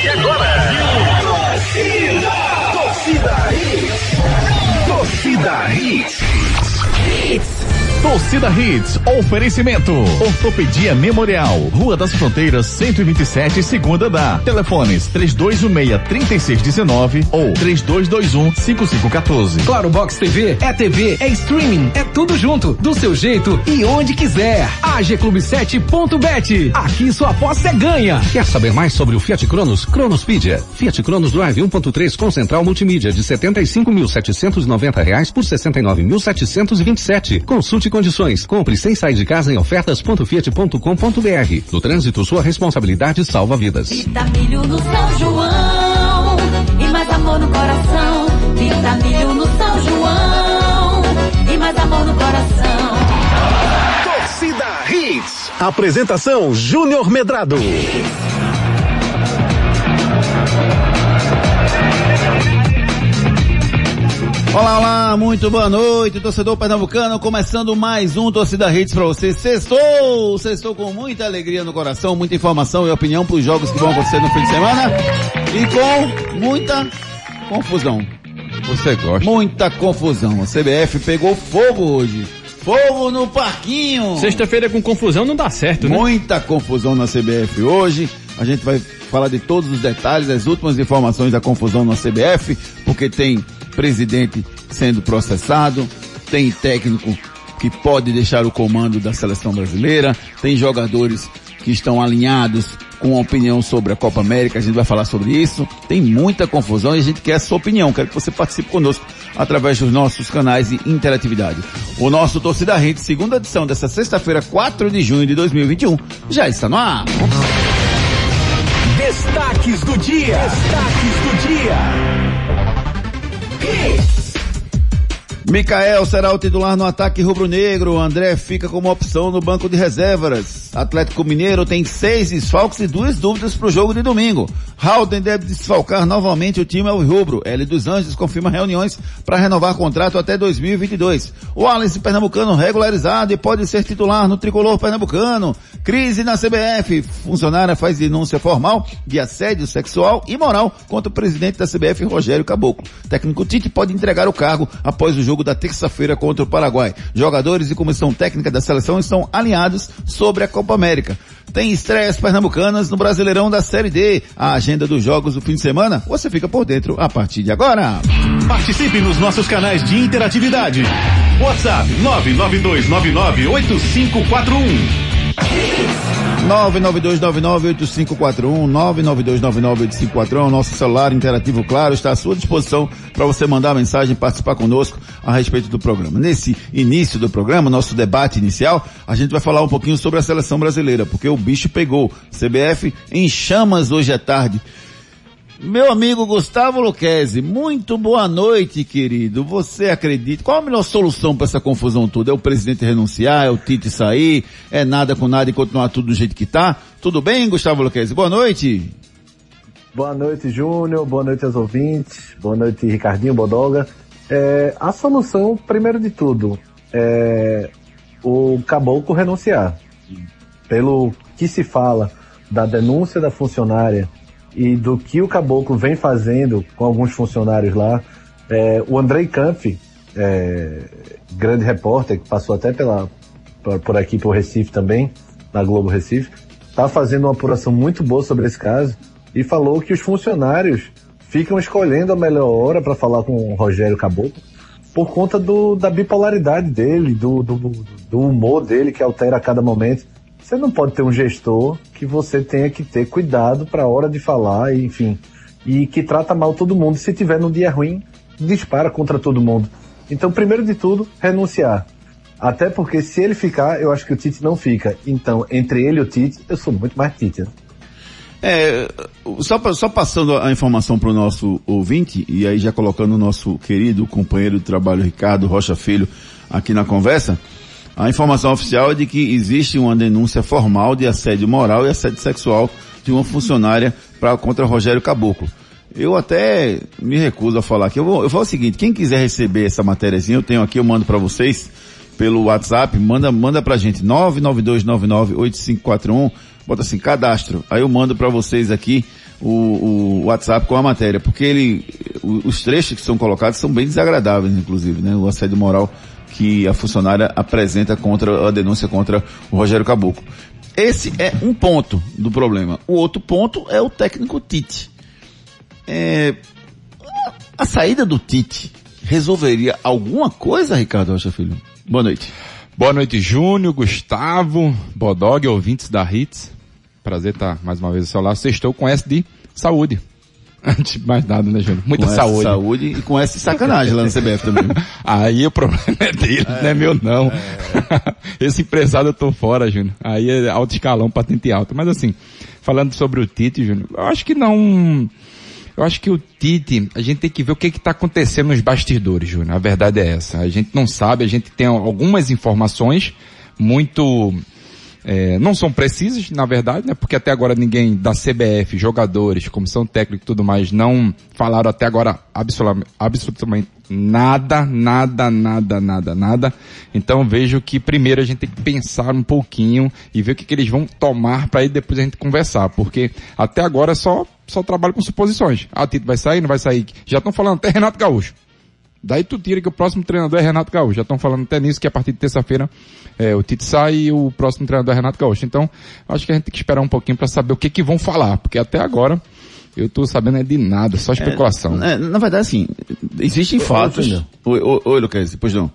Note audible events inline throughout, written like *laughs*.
Começa agora. Torcida, torcida Hits. Torcida Hits. Hits. Torcida Hits, oferecimento. Ortopedia Memorial, Rua das Fronteiras, 127, segunda da. Telefones 3216-3619 ou 3221-5514. Claro Box TV é TV, é streaming, é tudo junto, do seu jeito e onde quiser. AGClub7.bet. Aqui sua aposta é ganha. Quer saber mais sobre o Fiat Cronos? Cronospedia. Fiat Cronos Drive 1.3 com central multimídia de 75.790 reais por 69.727. Consulte condições. Compre sem sair de casa em ofertas.fiat.com.br. No trânsito, sua responsabilidade salva vidas. Vita milho no São João e mais amor no coração. Vita milho no São João e mais amor no coração. Torcida Hits. Apresentação Júnior Medrado. Olá, olá, muito boa noite, torcedor pernambucano, começando mais um Torcida Hits pra você. Sextou, sextou com muita alegria no coração, muita informação e opinião pros jogos que vão acontecer no fim de semana e com muita confusão. Você gosta? Muita confusão. A CBF pegou fogo hoje. Fogo no parquinho. Sexta-feira com confusão não dá certo, né? Muita confusão na CBF hoje. A gente vai falar de todos os detalhes, as últimas informações da confusão na CBF, porque tem presidente sendo processado, tem técnico que pode deixar o comando da seleção brasileira, tem jogadores que estão alinhados com a opinião sobre a Copa América, a gente vai falar sobre isso. Tem muita confusão e a gente quer a sua opinião. Quero que você participe conosco através dos nossos canais de interatividade. O nosso Torcida Rede, segunda edição dessa sexta-feira, 4 de junho de 2021, já está no ar. Destaques do dia. Destaques do dia. Mikael será o titular no ataque rubro-negro. André fica como opção no banco de reservas. Atlético Mineiro tem seis desfalques e duas dúvidas para o jogo de domingo. Halden deve desfalcar novamente o time ao rubro. L dos Anjos confirma reuniões para renovar contrato até 2022. O Alice Pernambucano regularizado e pode ser titular no tricolor pernambucano. Crise na CBF. Funcionária faz denúncia formal de assédio sexual e moral contra o presidente da CBF, Rogério Caboclo. Técnico Tite pode entregar o cargo após o jogo da terça-feira contra o Paraguai. Jogadores e comissão técnica da seleção estão alinhados sobre a Copa América. Tem estreias pernambucanas no Brasileirão da Série D. A agenda dos jogos do fim de semana, você fica por dentro a partir de agora. Participe nos nossos canais de interatividade. WhatsApp 992998541. 992998541, 992998541, o nosso celular interativo, claro, está à sua disposição para você mandar mensagem participar conosco a respeito do programa. Nesse início do programa, nosso debate inicial, a gente vai falar um pouquinho sobre a seleção brasileira, porque o bicho pegou. CBF em chamas hoje à tarde. Meu amigo Gustavo Luquezzi, muito boa noite, querido. Você acredita? Qual a melhor solução para essa confusão toda? É o presidente renunciar? É o Tite sair? É nada com nada e continuar tudo do jeito que tá? Tudo bem, Gustavo Luquezzi? Boa noite. Boa noite, Júnior. Boa noite aos ouvintes. Boa noite, Ricardinho Bodoga. É, a solução, primeiro de tudo, é o caboclo renunciar. Pelo que se fala da denúncia da funcionária e do que o Caboclo vem fazendo com alguns funcionários lá. É, o Andrei Kampf, é, grande repórter, que passou até pela, por, aqui por Recife também, na Globo Recife, está fazendo uma apuração muito boa sobre esse caso e falou que os funcionários ficam escolhendo a melhor hora para falar com o Rogério Caboclo por conta do, da bipolaridade dele, do, do, do humor dele que altera a cada momento. Você não pode ter um gestor que você tenha que ter cuidado para a hora de falar, enfim, e que trata mal todo mundo. Se tiver no dia ruim, dispara contra todo mundo. Então, primeiro de tudo, renunciar. Até porque se ele ficar, eu acho que o Tite não fica. Então, entre ele e o Tite, eu sou muito mais Tite. Né? É, só, só passando a informação para o nosso ouvinte, e aí já colocando o nosso querido companheiro de trabalho Ricardo Rocha Filho aqui na conversa, a informação oficial é de que existe uma denúncia formal de assédio moral e assédio sexual de uma funcionária pra, contra Rogério Caboclo. Eu até me recuso a falar aqui. Eu vou, eu vou o seguinte, quem quiser receber essa matériazinha, eu tenho aqui, eu mando para vocês pelo WhatsApp, manda, manda pra gente, 992998541, bota assim, cadastro. Aí eu mando pra vocês aqui o, o WhatsApp com a matéria, porque ele, os trechos que são colocados são bem desagradáveis, inclusive, né? O assédio moral que a funcionária apresenta contra, a denúncia contra o Rogério Caboclo. Esse é um ponto do problema. O outro ponto é o técnico Tite. É, a saída do Tite resolveria alguma coisa, Ricardo Rocha Filho? Boa noite. Boa noite, Júnior, Gustavo, Bodog, ouvintes da Hits. Prazer estar mais uma vez ao seu lado. Sextou com S de saúde. *laughs* Antes de mais nada, né, Júnior? Muita com saúde. saúde e com essa sacanagem lá no CBF também. *laughs* Aí o problema é dele, não é meu não. *laughs* Esse empresário eu tô fora, Júnior. Aí é alto escalão, patente alta. Mas assim, falando sobre o Tite, Júnior, eu acho que não... Eu acho que o Tite, a gente tem que ver o que está acontecendo nos bastidores, Júnior. A verdade é essa. A gente não sabe, a gente tem algumas informações muito é, não são precisas, na verdade, né? Porque até agora ninguém da CBF, jogadores, comissão técnica e tudo mais, não falaram até agora absolutamente, nada, nada, nada, nada, nada. Então vejo que primeiro a gente tem que pensar um pouquinho e ver o que, que eles vão tomar para aí depois a gente conversar, porque até agora só só trabalho com suposições. Ah, Tito vai sair, não vai sair. Já estão falando até Renato Gaúcho. Daí tu tira que o próximo treinador é Renato Gaúcho. Já estão falando até nisso que a partir de terça-feira é, o Tite sai e o próximo treinador é Renato Gaúcho. Então, acho que a gente tem que esperar um pouquinho para saber o que que vão falar, porque até agora eu tô sabendo é de nada, só especulação. É, na verdade, assim, existem fatos. Oi, oi, oi, Lucas, pois não.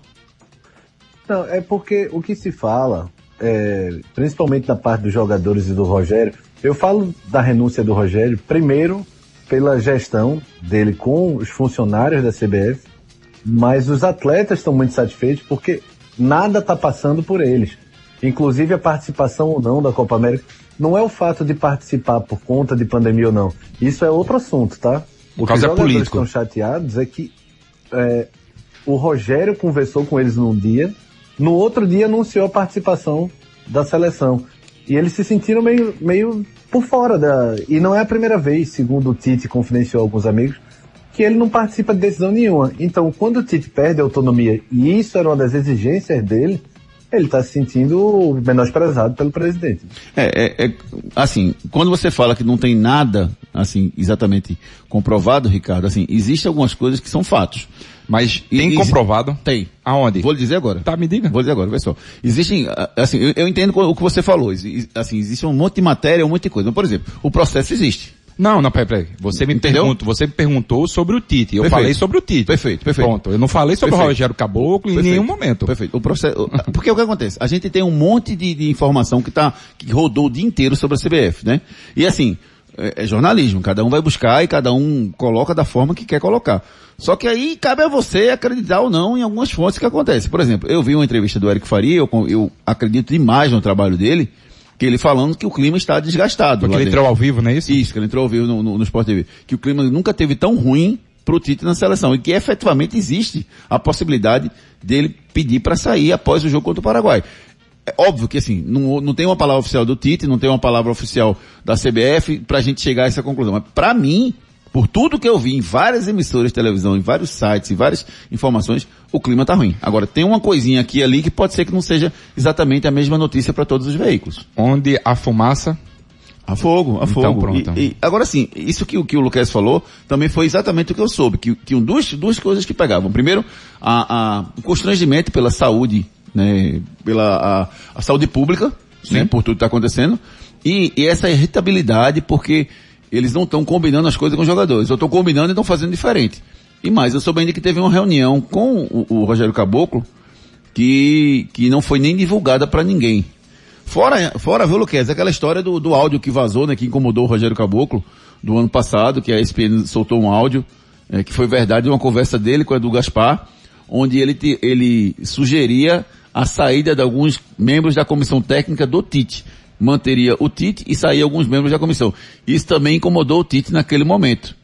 Não, é porque o que se fala, é, principalmente da parte dos jogadores e do Rogério, eu falo da renúncia do Rogério, primeiro pela gestão dele com os funcionários da CBF, mas os atletas estão muito satisfeitos porque nada está passando por eles. Inclusive a participação ou não da Copa América não é o fato de participar por conta de pandemia ou não. Isso é outro assunto, tá? O O que os é jogadores político. estão chateados é que é, o Rogério conversou com eles num dia, no outro dia anunciou a participação da seleção. E eles se sentiram meio, meio por fora da. E não é a primeira vez, segundo o Tite confidenciou alguns amigos, que ele não participa de decisão nenhuma. Então, quando o Tite perde a autonomia, e isso era uma das exigências dele, ele está se sentindo menosprezado pelo presidente. É, é, é, assim, quando você fala que não tem nada, assim, exatamente comprovado, Ricardo, assim, existem algumas coisas que são fatos. Mas tem E- comprovado? Tem. Aonde? Vou lhe dizer agora. Tá, me diga. Vou dizer agora, pessoal. Existem, assim, eu, eu entendo o que você falou. Assim, existe um monte de matéria, um monte de coisa. Por exemplo, o processo existe. Não, não, peraí, peraí. Você me Entendeu? perguntou, você me perguntou sobre o Tite. Eu Perfeito. falei sobre o Tite. Perfeito, perfeito. Pronto. Eu não falei sobre o Perfeito. Rogério Caboclo em Perfeito. nenhum momento. Perfeito. O processo, o- porque o que acontece? A gente tem um monte de, de informação que tá, que rodou o dia inteiro sobre a CBF, né? E assim, é, é jornalismo, cada um vai buscar e cada um coloca da forma que quer colocar. Só que aí cabe a você acreditar ou não em algumas fontes que acontecem. Por exemplo, eu vi uma entrevista do Eric Faria, eu, eu acredito demais no trabalho dele, que ele falando que o clima está desgastado. Porque ele dentro. entrou ao vivo, não é isso? Isso, que ele entrou ao vivo no, no, no Sport TV. Que o clima nunca teve tão ruim pro Tite na seleção. E que efetivamente existe a possibilidade dele pedir para sair após o jogo contra o Paraguai. É óbvio que assim, não, não tem uma palavra oficial do Tite, não tem uma palavra oficial da CBF pra gente chegar a essa conclusão. Mas pra mim, por tudo que eu vi em várias emissoras de televisão, em vários sites, em várias informações, o clima tá ruim. Agora, tem uma coisinha aqui e ali que pode ser que não seja exatamente a mesma notícia para todos os veículos. Onde a fumaça A fogo, a Então, fogo. pronto. E- e- agora sim, isso que, o- que o Lucas falou também foi exatamente o que eu soube, que tinham duas, duas coisas que pegavam. Primeiro, a, a- o constrangimento pela saúde, né, pela a, a saúde pública, né, por tudo que está acontecendo, e, e essa irritabilidade porque eles não estão combinando as coisas com os jogadores, ou estão combinando e estão fazendo diferente. E mais, eu soube ainda que teve uma reunião com o, o Rogério Caboclo que, que não foi nem divulgada para ninguém. Fora, fora, viu, Luquez, aquela história do, do áudio que vazou, né, que incomodou o Rogério Caboclo, do ano passado, que a ESPN soltou um áudio, eh, que foi verdade, uma conversa dele com o Edu Gaspar, onde ele, ele sugeria a saída de alguns membros da comissão técnica do Tite. Manteria o Tite e saía alguns membros da comissão. Isso também incomodou o Tite naquele momento.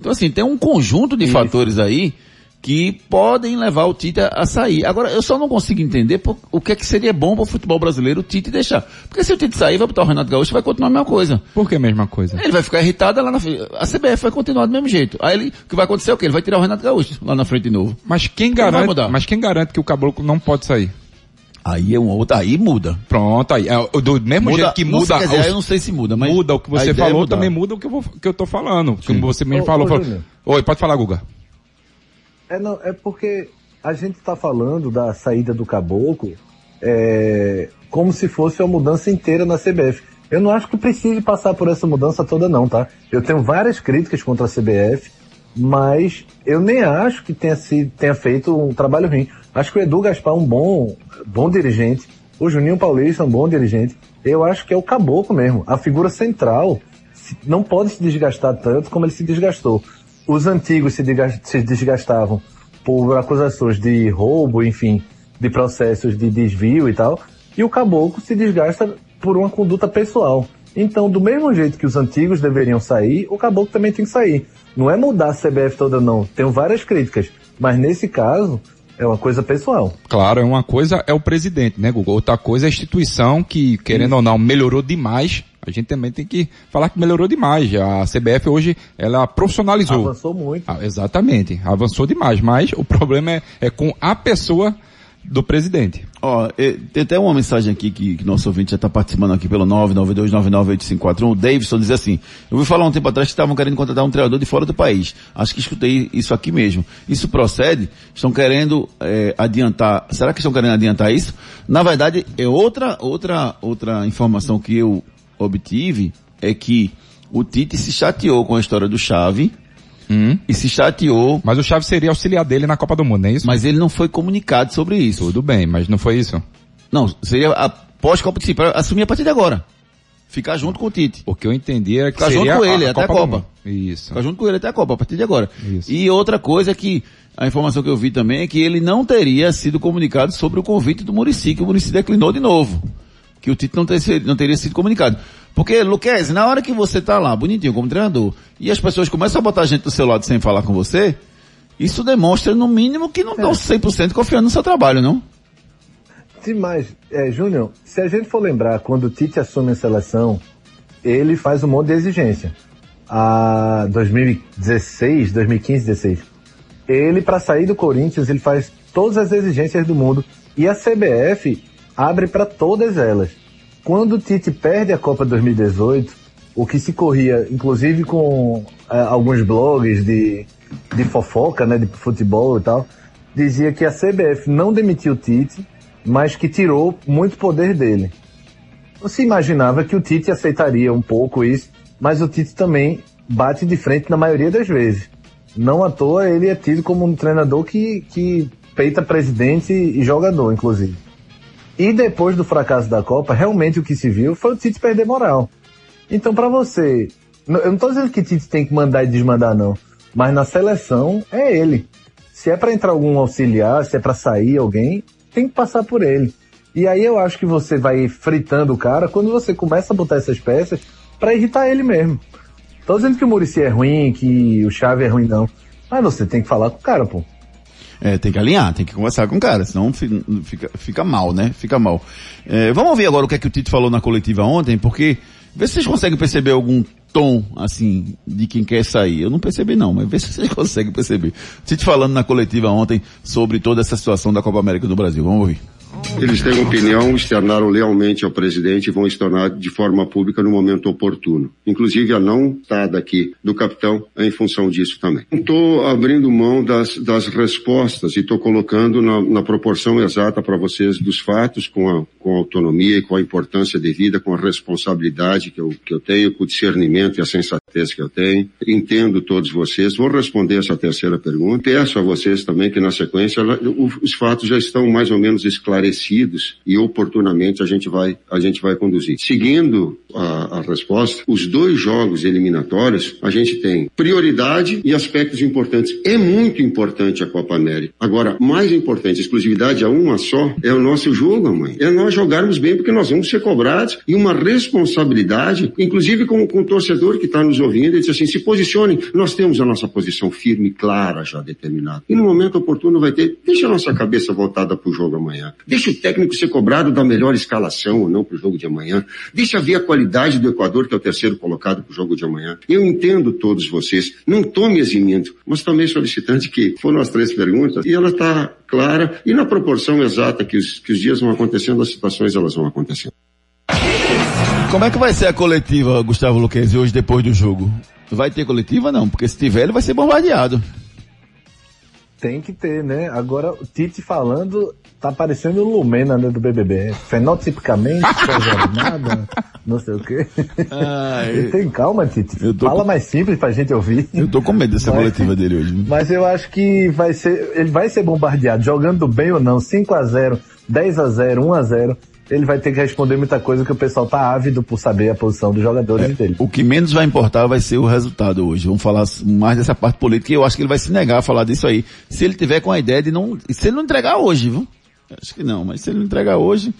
Então assim, tem um conjunto de fatores aí que podem levar o Tite a, a sair. Agora, eu só não consigo entender por- o que é que seria bom para o futebol brasileiro o Tite deixar. Porque se o Tite sair, vai botar o Renato Gaúcho vai continuar a mesma coisa. Por que a mesma coisa? Ele vai ficar irritado lá na frente. A CBF vai continuar do mesmo jeito. Aí ele, o que vai acontecer é o quê? Ele vai tirar o Renato Gaúcho lá na frente de novo. Mas quem garante, mas quem garante que o Caboclo não pode sair? Aí é um outro, aí muda. Pronto, aí. É, do mesmo Muda- jeito que muda. sei, dizer, os- eu não sei se muda, mas muda o que você é falou, mudar. também muda o que eu, vou, que eu tô falando. Como você mesmo Ô, falou. ô, falou- Júnior. Oi, pode falar, Guga. É, não, é porque a gente está falando da saída do Caboclo é, como se fosse uma mudança inteira na CBF. Eu não acho que precise passar por essa mudança toda não, tá? Eu tenho várias críticas contra a CBF, mas eu nem acho que tenha, sido, tenha feito um trabalho ruim. Acho que o Edu Gaspar é um bom, bom dirigente, o Juninho Paulista é um bom dirigente. Eu acho que é o Caboclo mesmo. A figura central não pode se desgastar tanto como ele se desgastou. Os antigos se desgastavam por acusações de roubo, enfim, de processos de desvio e tal, e o caboclo se desgasta por uma conduta pessoal. Então, do mesmo jeito que os antigos deveriam sair, o caboclo também tem que sair. Não é mudar a CBF toda não. Tenho várias críticas, mas nesse caso é uma coisa pessoal. Claro, é uma coisa é o presidente, né, Guga? Outra coisa é a instituição que, querendo ou não, melhorou demais. A gente também tem que falar que melhorou demais. A CBF hoje, ela profissionalizou. Avançou muito. Ah, exatamente, avançou demais, mas o problema é, é com a pessoa do presidente. Ó, tem até uma mensagem aqui que, que nosso ouvinte já está participando aqui pelo 992998541. O Davidson diz assim, eu ouvi falar um tempo atrás que estavam querendo contratar um treinador de fora do país. Acho que escutei isso aqui mesmo. Isso procede? Estão querendo eh, adiantar, será que estão querendo adiantar isso? Na verdade, é outra, outra, outra informação que eu obtive é que o Tite se chateou com a história do Chave e se chateou, Mas o Chaves seria auxiliar dele na Copa do Mundo, não é isso? mas ele não foi comunicado sobre isso. Tudo bem, mas não foi isso. Não, seria após Copa de para assumir a partir de agora. Ficar junto com o Tite. O que eu entendi é que Ficar junto seria com ele, até a do Copa. Mundo. Isso. Ficar junto com ele até a Copa, a partir de agora. Isso. E outra coisa é que a informação que eu vi também é que ele não teria sido comunicado sobre o convite do Murici, que o Murici declinou de novo. Que o Tite não, ter- não teria sido comunicado. Porque, Luquez, na hora que você tá lá, bonitinho como treinador, e as pessoas começam a botar gente do seu lado sem falar com você, isso demonstra, no mínimo, que não estão 100% confiando no seu trabalho, não? Demais. É, Júnior, se a gente for lembrar, quando o Tite assume a seleção, ele faz um monte de exigência. A 2016, 2015, 16. Ele, para sair do Corinthians, ele faz todas as exigências do mundo. E a CBF abre para todas elas. Quando o Tite perde a Copa 2018, o que se corria, inclusive com eh, alguns blogs de, de fofoca, né, de futebol e tal, dizia que a CBF não demitiu o Tite, mas que tirou muito poder dele. Você imaginava que o Tite aceitaria um pouco isso, mas o Tite também bate de frente na maioria das vezes. Não à toa ele é tido como um treinador que, que peita presidente e jogador, inclusive. E depois do fracasso da Copa, realmente o que se viu foi o Tite perder moral. Então, para você, eu não tô dizendo que Tite tem que mandar e desmandar, não. Mas na seleção é ele. Se é para entrar algum auxiliar, se é para sair alguém, tem que passar por ele. E aí eu acho que você vai fritando o cara quando você começa a botar essas peças para irritar ele mesmo. Tô dizendo que o Murici é ruim, que o Chave é ruim, não. Mas você tem que falar com o cara, pô. É, tem que alinhar, tem que conversar com o cara, senão fi- fica, fica mal, né? Fica mal. É, vamos ouvir agora o que é que o Tite falou na coletiva ontem, porque vê se vocês conseguem perceber algum tom, assim, de quem quer sair. Eu não percebi não, mas vê se vocês *laughs* conseguem perceber. Tite falando na coletiva ontem sobre toda essa situação da Copa América do Brasil. Vamos ouvir. Eles têm opinião, externaram lealmente ao presidente e vão externar de forma pública no momento oportuno. Inclusive a não estada aqui do capitão é em função disso também. Estou abrindo mão das, das respostas e estou colocando na, na proporção exata para vocês dos fatos, com a, com a autonomia e com a importância devida, com a responsabilidade que eu, que eu tenho, com o discernimento e a sensatez que eu tenho. Entendo todos vocês. Vou responder essa terceira pergunta. Peço a vocês também que na sequência os fatos já estão mais ou menos e oportunamente a gente vai, a gente vai conduzir. Seguindo a, a resposta, os dois jogos eliminatórios, a gente tem prioridade e aspectos importantes. É muito importante a Copa América. Agora, mais importante, exclusividade a uma só, é o nosso jogo, mãe. É nós jogarmos bem porque nós vamos ser cobrados e uma responsabilidade, inclusive com, com o torcedor que está nos ouvindo, ele diz assim, se posicione, nós temos a nossa posição firme, clara, já determinada. E no momento oportuno vai ter, deixa a nossa cabeça voltada para o jogo amanhã. Deixa o técnico ser cobrado da melhor escalação ou não para o jogo de amanhã. Deixa ver a qualidade do Equador, que é o terceiro colocado para o jogo de amanhã. Eu entendo todos vocês. Não estou me eximindo, mas também solicitante que foram as três perguntas e ela está clara e na proporção exata que os, que os dias vão acontecendo, as situações elas vão acontecendo. Como é que vai ser a coletiva, Gustavo Luquezzi, hoje depois do jogo? Vai ter coletiva não, porque se tiver ele vai ser bombardeado. Tem que ter, né? Agora, o Tite falando, tá parecendo o Lumena né, do BBB. Fenotipicamente, *laughs* coisa nada, não sei o quê. Ai, Tem calma, Tite. Fala com- mais simples pra gente ouvir. eu tô com medo dessa Mas- coletiva dele hoje. Mas eu acho que vai ser, ele vai ser bombardeado, jogando bem ou não, 5 a 0 10 a 0 1 a 0 ele vai ter que responder muita coisa que o pessoal tá ávido por saber a posição dos jogadores dele. O que menos vai importar vai ser o resultado hoje. Vamos falar mais dessa parte política e eu acho que ele vai se negar a falar disso aí. Se ele tiver com a ideia de não, se ele não entregar hoje, viu? Acho que não, mas se ele não entregar hoje,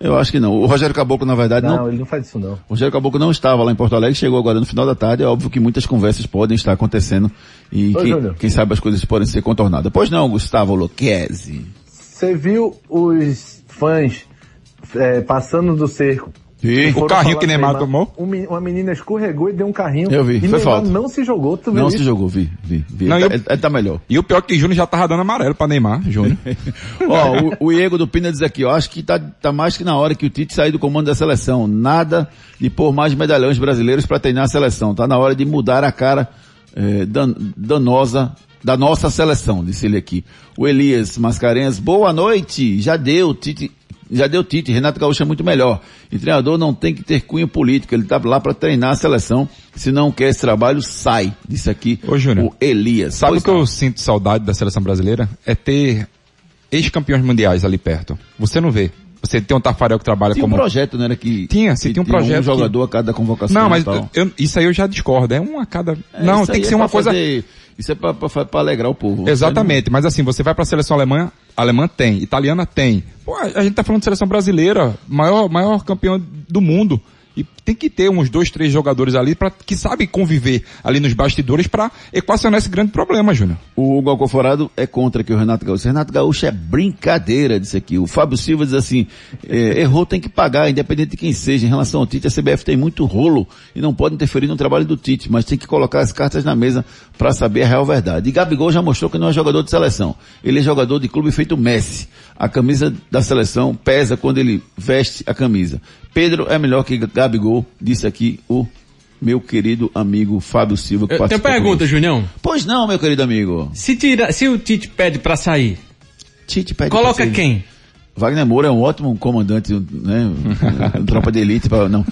eu acho que não. O Rogério Caboclo, na verdade, Não, não, ele não faz isso não. O Rogério Caboclo não estava lá em Porto Alegre, chegou agora no final da tarde. É óbvio que muitas conversas podem estar acontecendo e Ô, quem, quem sabe as coisas podem ser contornadas. Pois não, Gustavo Luquezzi. Você viu os fãs é, passando do cerco? Foram O carrinho que do Neymar tomou? Um uma menina escorregou e deu um carrinho. Eu vi, e foi Neymar falta. não se jogou, tu viu Não isso? se jogou, vi, vi, vi. Não, ele, eu- tá, ele- ele tá melhor. E o pior é que Júnior já tava dando amarelo pra Neymar, Júnior. *laughs* Ó, o, o Diego do Pina diz aqui, ó, acho que tá, tá mais que na hora que o Tite sair do comando da seleção. Nada de pôr mais medalhões brasileiros para treinar a seleção. Tá na hora de mudar a cara eh, dan- danosa da nossa seleção, disse ele aqui. O Elias Mascarenhas, boa noite. Já deu, Tite. Já deu Tite, Renato Gaúcho é muito melhor. E treinador não tem que ter cunho político, ele tá lá para treinar a seleção. Se não quer esse trabalho, sai. Disse aqui Ô, Júnior, o Elias. Sabe o que não. eu sinto saudade da seleção brasileira? É ter ex-campeões mundiais ali perto. Você não vê. Você tem um Tafarel que trabalha Tinha um como... projeto, né? Era que Tinha, sim, que tinha um projeto Um que- jogador a cada convocação. Não, mas e eu- isso aí eu já discordo. É um a cada... É, não, tem que é ser uma coisa... fazer- isso é pra alegrar o povo. Exatamente, mas assim, você vai pra seleção alemã, alemã tem, italiana tem. Pô, a gente tá falando de seleção brasileira, maior, maior campeão do mundo. E tem que ter uns dois, três jogadores ali para que sabem conviver ali nos bastidores para equacionar esse grande problema, Júnior. O Hugo Alcoforado é contra aqui o Renato Gaúcho. Renato Gaúcho é brincadeira disso aqui. O Fábio Silva diz assim, é, errou tem que pagar, independente de quem seja. Em relação ao Tite, a CBF tem muito rolo e não pode interferir no trabalho do Tite, mas tem que colocar as cartas na mesa para saber a real verdade. E Gabigol já mostrou que não é jogador de seleção. Ele é jogador de clube feito Messi. A camisa da seleção pesa quando ele veste a camisa. Pedro é melhor que Gabigol, disse aqui o meu querido amigo Fábio Silva. que Eu tenho pergunta. Junião. Pois não, meu querido amigo. Se, tira, se o Tite pede pra sair, Tite pede coloca pra sair. quem? Wagner Moura é um ótimo comandante, né? *laughs* Tropa de elite, pra, não.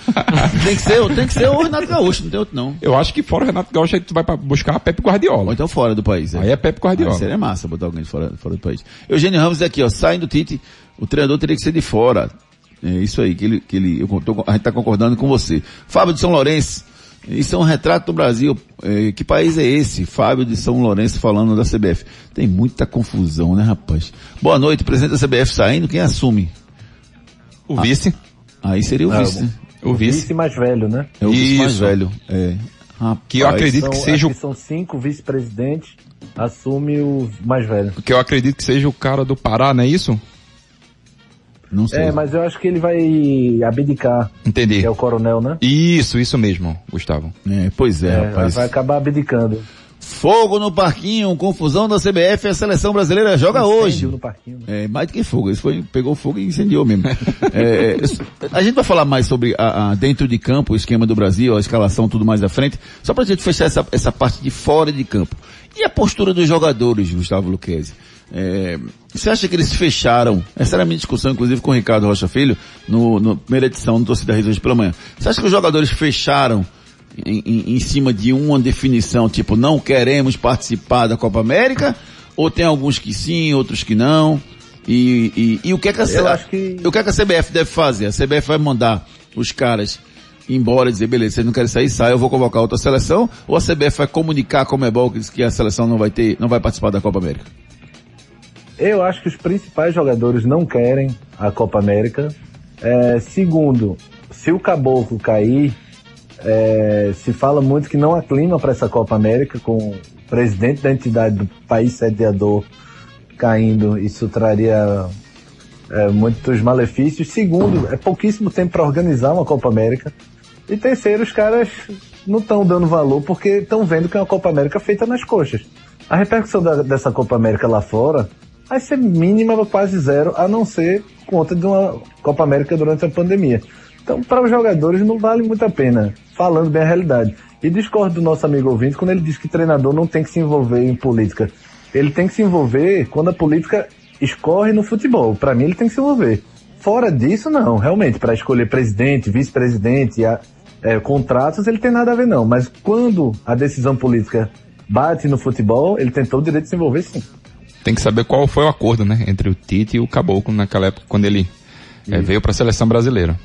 tem que ser, tem que ser o Renato Gaúcho, não tem outro não. Eu acho que fora o Renato Gaúcho, aí tu vai pra buscar a Pepe Ou Guardiola. então fora do país. Aí é Pepe Guardiola. Aí seria massa botar alguém fora, fora do país. Eugênio Ramos aqui, ó, saindo do Tite, o treinador teria que ser de fora. É isso aí, que ele, que ele, eu tô, a gente tá concordando com você. Fábio de São Lourenço, isso é um retrato do Brasil. É, que país é esse? Fábio de São Lourenço falando da CBF. Tem muita confusão, né, rapaz? Boa noite, presidente da CBF saindo, quem assume? O vice. Aí seria o Ah, vice, né? O vice. Vice mais velho, né? É o vice mais Isso. velho. É. Rapaz, Que eu acredito São, que seja o são cinco vice-presidentes, assume o mais velho. que eu acredito que seja o cara do Pará, não é isso? Não sei. É, mas eu acho que ele vai abdicar, Entendi. que é o coronel, né? Isso, isso mesmo, Gustavo. É, pois é, É, rapaz. vai acabar abdicando. Fogo no parquinho, confusão da CBF, a seleção brasileira joga hoje. No parquinho, né? É, mais do que fogo, isso foi, pegou fogo e incendiou mesmo. É, é, a gente vai falar mais sobre a, a- dentro de campo, o esquema do Brasil, a escalação, tudo mais à frente, só pra gente fechar essa, essa parte de fora de campo. E a postura dos jogadores, Gustavo Luquezzi? É, você acha que eles fecharam? Essa era a minha discussão, inclusive, com o Ricardo Rocha Filho, no, no primeira edição do Torcida Reis hoje pela manhã. Você acha que os jogadores fecharam em, em- em cima de uma definição, tipo, não queremos participar da Copa América? Ou tem alguns que sim, outros que não? E, e, e o que é que a, que- o que é que a CBF deve fazer? A CBF vai mandar os caras embora e dizer, beleza, vocês não querem sair, sai, eu vou convocar outra seleção? Ou a CBF vai comunicar a Comebol que diz que a seleção não vai ter, não vai participar da Copa América? Eu acho que os principais jogadores não querem a Copa América. É, segundo, se o Caboclo cair, é, se fala muito que não há clima para essa Copa América, com o presidente da entidade do país sediador caindo, isso traria é, muitos malefícios. Segundo, é pouquíssimo tempo para organizar uma Copa América. E terceiro, os caras não estão dando valor porque estão vendo que é uma Copa América feita nas coxas. A repercussão da, dessa Copa América lá fora vai ser mínima, quase zero, a não ser conta de uma Copa América durante a pandemia. Então, para os jogadores não vale muito a pena, falando bem a realidade. E discordo do nosso amigo ouvinte quando ele diz que treinador não tem que se envolver em política. Ele tem que se envolver quando a política escorre no futebol. Para mim, ele tem que se envolver. Fora disso, não. Realmente, para escolher presidente, vice-presidente, é, contratos, ele tem nada a ver, não. Mas quando a decisão política bate no futebol, ele tem todo o direito de se envolver, sim. Tem que saber qual foi o acordo, né? Entre o Tite e o Caboclo naquela época, quando ele é, veio para a seleção brasileira.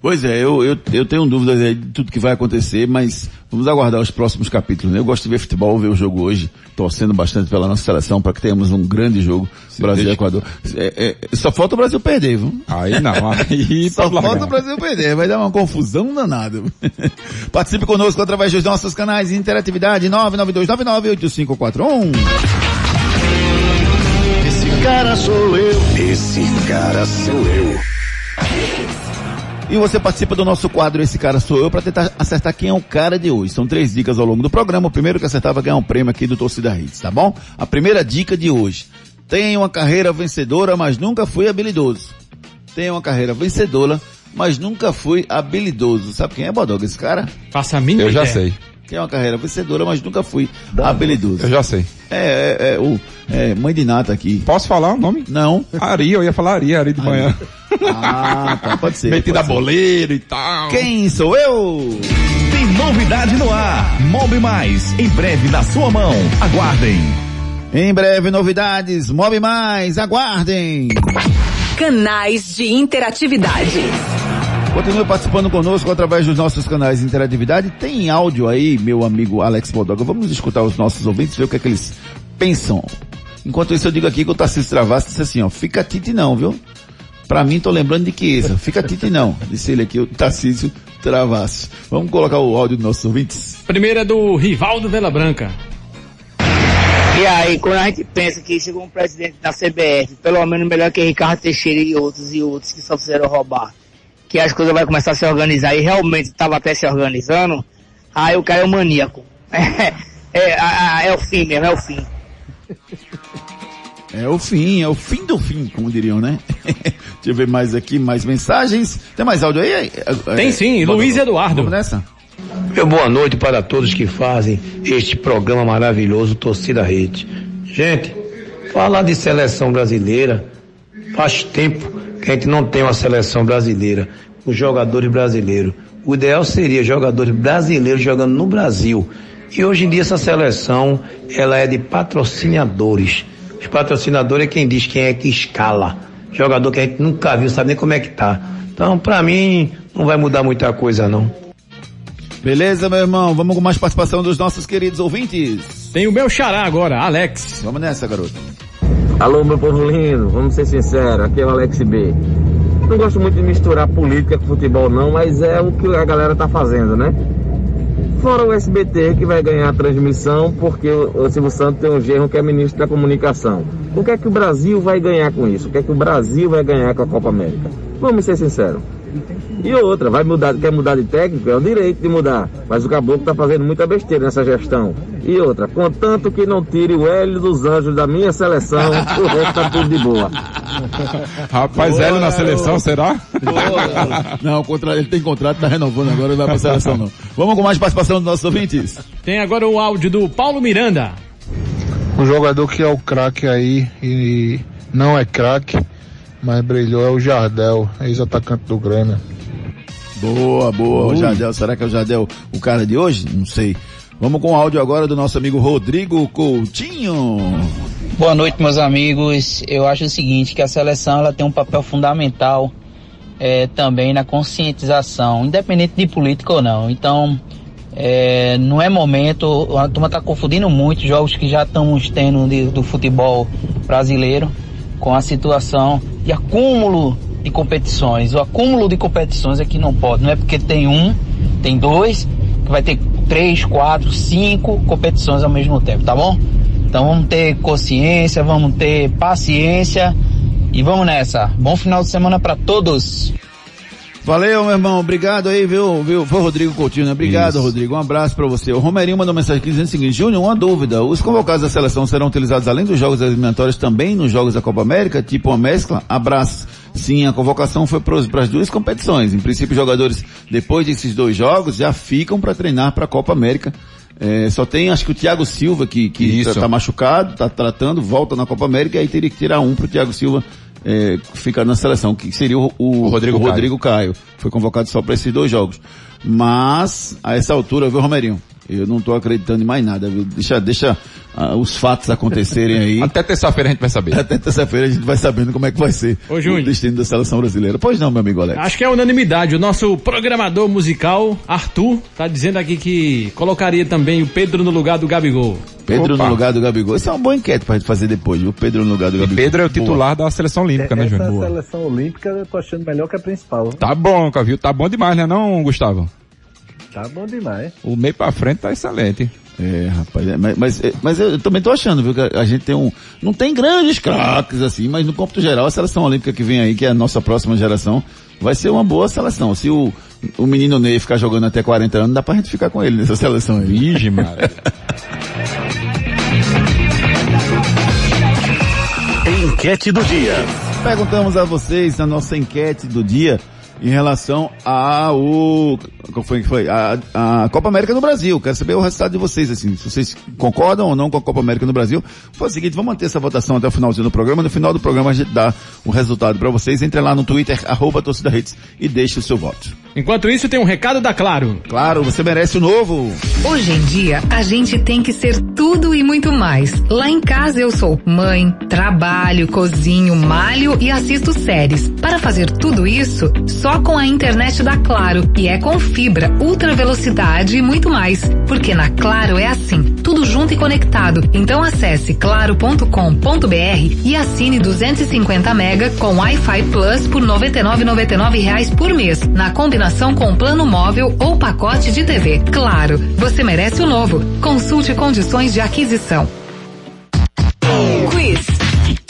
Pois é, eu, eu, eu tenho dúvidas aí de tudo que vai acontecer, mas vamos aguardar os próximos capítulos. Né? Eu gosto de ver futebol, ver o jogo hoje, torcendo bastante pela nossa seleção para que tenhamos um grande jogo Brasil e Equador. É, é, só falta o Brasil perder, viu? Aí não, *laughs* aí Só falta o Brasil perder, vai dar uma confusão danada. *laughs* Participe conosco através dos nossos canais de interatividade 992998541. Esse cara sou eu. Esse cara sou eu. E você participa do nosso quadro Esse Cara Sou Eu para tentar acertar quem é o cara de hoje. São três dicas ao longo do programa. O primeiro que acertar vai ganhar um prêmio aqui do Torcida Hits, tá bom? A primeira dica de hoje. Tem uma carreira vencedora, mas nunca fui habilidoso. Tem uma carreira vencedora, mas nunca fui habilidoso. Sabe quem é, Bodoga, esse cara? Faça a mínima Eu já ideia. Sei. Tem uma carreira vencedora, mas nunca fui habilidoso. Eu já sei. É, é, é, o, é, mãe de nata aqui. Posso falar o nome? Não. Ari, eu ia falar Ari, Ari de manhã. Ah, tá, pode ser. Metida boleiro e tal. Quem sou eu? Tem novidade no ar. Mob Mais, em breve na sua mão. Aguardem. Em breve novidades, Mob Mais, aguardem. Canais de interatividade. Continue participando conosco através dos nossos canais de interatividade. Tem áudio aí, meu amigo Alex Bodoga. Vamos escutar os nossos ouvintes, ver o que é que eles pensam. Enquanto isso eu digo aqui que o Tarcísio Travassi disse assim, ó, fica Tite não, viu? Pra mim, tô lembrando de que isso, fica Tite não. Disse ele aqui, o Tarcísio Travassi. Vamos colocar o áudio dos nossos ouvintes? Primeiro é do Rivaldo Vela Branca. E aí, quando a gente pensa que chegou um presidente da CBF, pelo menos melhor que Ricardo Teixeira e outros e outros que só fizeram roubar, que as coisas vão começar a se organizar e realmente estava até se organizando, aí o cara é um maníaco. *laughs* É, é, é o fim mesmo, é o fim. É o fim, é o fim do fim, como diriam, né? *laughs* Deixa eu ver mais aqui, mais mensagens. Tem mais áudio aí? Tem sim, Luiz Eduardo. Vamos nessa? Meu boa noite para todos que fazem este programa maravilhoso Torcida Rede. Gente, falar de seleção brasileira, faz tempo que a gente não tem uma seleção brasileira, os jogadores brasileiros. O ideal seria jogadores brasileiros jogando no Brasil. E hoje em dia essa seleção, ela é de patrocinadores. Os patrocinadores é quem diz quem é que escala. Jogador que a gente nunca viu, sabe nem como é que tá. Então, pra mim, não vai mudar muita coisa não. Beleza, meu irmão? Vamos com mais participação dos nossos queridos ouvintes. Tem o meu xará agora, Alex. Vamos nessa, garoto. Alô, meu povo lindo, vamos ser sinceros, aqui é o Alex B. Não gosto muito de misturar política com futebol não, mas é o que a galera tá fazendo, né? Fora o SBT que vai ganhar a transmissão porque o Silvio Santos tem um genro que é ministro da comunicação. O que é que o Brasil vai ganhar com isso? O que é que o Brasil vai ganhar com a Copa América? Vamos ser sinceros. E outra, vai mudar, quer mudar de técnico, é o direito de mudar. Mas o Caboclo tá fazendo muita besteira nessa gestão. E outra, contanto que não tire o Hélio dos Anjos da minha seleção, *laughs* o resto tá tudo de boa. Rapaz, Boa, Hélio na seleção, será? Não, o contra- ele tem contrato, tá renovando agora, não vai pra seleção não. Vamos com mais participação dos nossos ouvintes. Tem agora o áudio do Paulo Miranda. Um jogador que é o craque aí e não é craque, mas brilhou é o Jardel, ex-atacante do Grêmio. Boa, boa. O Ui. Jardel, será que é o Jardel o cara de hoje? Não sei. Vamos com o áudio agora do nosso amigo Rodrigo Coutinho. Boa noite, meus amigos. Eu acho o seguinte, que a seleção ela tem um papel fundamental eh, também na conscientização, independente de política ou não. Então, eh, não é momento, a turma está confundindo muito jogos que já estamos tendo de- do futebol brasileiro com a situação de acúmulo de competições. O acúmulo de competições é que não pode, não é porque tem um, tem dois, que vai ter três, quatro, cinco competições ao mesmo tempo, tá bom? Então vamos ter consciência, vamos ter paciência E vamos nessa. Bom final de semana para todos. Valeu, meu irmão. Obrigado aí, viu? viu? Foi o Rodrigo Coutinho, né? Obrigado, Isso. Rodrigo. Um abraço pra você. O Romerinho mandou mensagem aqui dizendo o seguinte, Júnior, uma dúvida. Os convocados da seleção serão utilizados além dos jogos eliminatórios também nos jogos da Copa América? Tipo uma mescla? Abraço. Sim, a convocação foi para as duas competições. Em princípio, os jogadores, depois desses dois jogos, já ficam para treinar para a Copa América. É, só tem, acho que o Thiago Silva, que, que tá, tá machucado, tá tratando, volta na Copa América, e aí teria que tirar um pro Thiago Silva é, ficar na seleção, que seria o, o- O Rodrigo o Caio. Rodrigo Caio. Foi convocado só para esses dois jogos. Mas, a essa altura, viu, Romerinho? Eu não tô acreditando em mais nada, viu? Deixa, deixa ah, os fatos acontecerem aí. *laughs* Até terça-feira a gente vai saber. Até terça-feira a gente vai sabendo como é que vai ser Ô, o Júnior. destino da seleção brasileira. Pois não, meu amigo Alex. Acho que é unanimidade. O nosso programador musical, Arthur, tá dizendo aqui que colocaria também o Pedro no lugar do Gabigol. Pedro Opa. no lugar do Gabigol. Isso é uma boa enquete pra gente fazer depois, viu? Pedro no lugar do Gabigol. Pedro é o titular da seleção olímpica, né, Essa Júnior? seleção olímpica eu tô achando melhor que a principal. Tá bom, viu? Tá bom demais, né não, Gustavo? Tá bom demais. O meio pra frente tá excelente. É, rapaz, é, mas, mas, é, mas eu também tô achando, viu, que a, a gente tem um, não tem grandes craques assim, mas no cômputo geral a seleção olímpica que vem aí, que é a nossa próxima geração, vai ser uma boa seleção. Se o, o menino Ney ficar jogando até 40 anos, dá pra gente ficar com ele nessa seleção aí. Vige, Maria. Enquete do dia. Perguntamos a vocês na nossa enquete do dia em relação ao qual foi que foi a, a Copa América no Brasil. Quero saber o resultado de vocês assim, se vocês concordam ou não com a Copa América no Brasil. Foi o seguinte, vamos manter essa votação até o finalzinho do programa. No final do programa a gente dá o resultado para vocês. Entre lá no Twitter arroba torcida Hits, e deixe o seu voto. Enquanto isso, tem um recado da Claro. Claro, você merece o novo. Hoje em dia, a gente tem que ser tudo e muito mais. Lá em casa eu sou mãe, trabalho, cozinho, malho e assisto séries. Para fazer tudo isso, só com a internet da Claro. E é com fibra, ultra velocidade e muito mais. Porque na Claro é assim, tudo junto e conectado. Então acesse claro.com.br e assine 250 mega com Wi-Fi Plus por 99,99 reais por mês, na combinação com plano móvel ou pacote de TV. Claro, você merece o novo. Consulte condições de aquisição. Quiz.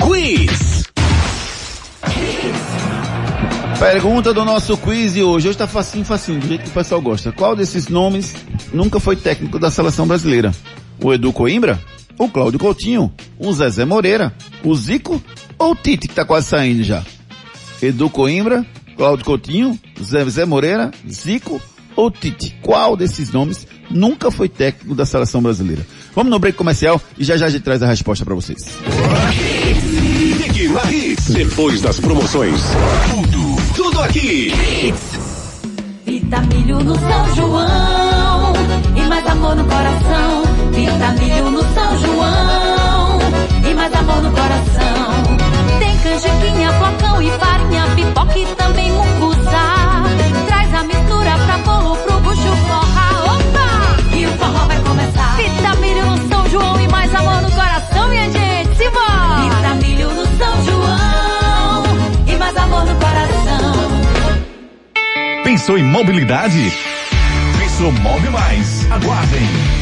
Quiz. Pergunta do nosso quiz de hoje. Hoje tá facinho, facinho, do jeito que o pessoal gosta. Qual desses nomes nunca foi técnico da seleção brasileira? O Edu Coimbra? O Cláudio Coutinho? O Zezé Moreira? O Zico? Ou o Tite, que tá quase saindo já? Edu Coimbra? Cláudio Coutinho? Zezé Moreira? Zico? Ou Tite? Qual desses nomes nunca foi técnico da seleção brasileira? Vamos no break comercial e já já a gente traz a resposta para vocês. Depois das promoções. Tudo, tudo aqui. Vitamilho no São João e mais amor no coração. Vitamilho no São João e mais amor no coração. Tem canjiquinha, flocão e farinha, pipoca e também. Vitamilho no São João e mais amor no coração, minha gente. Simbora! Vitamilho no São João e mais amor no coração. Pensou em mobilidade? Pensou Move Mais. Aguardem.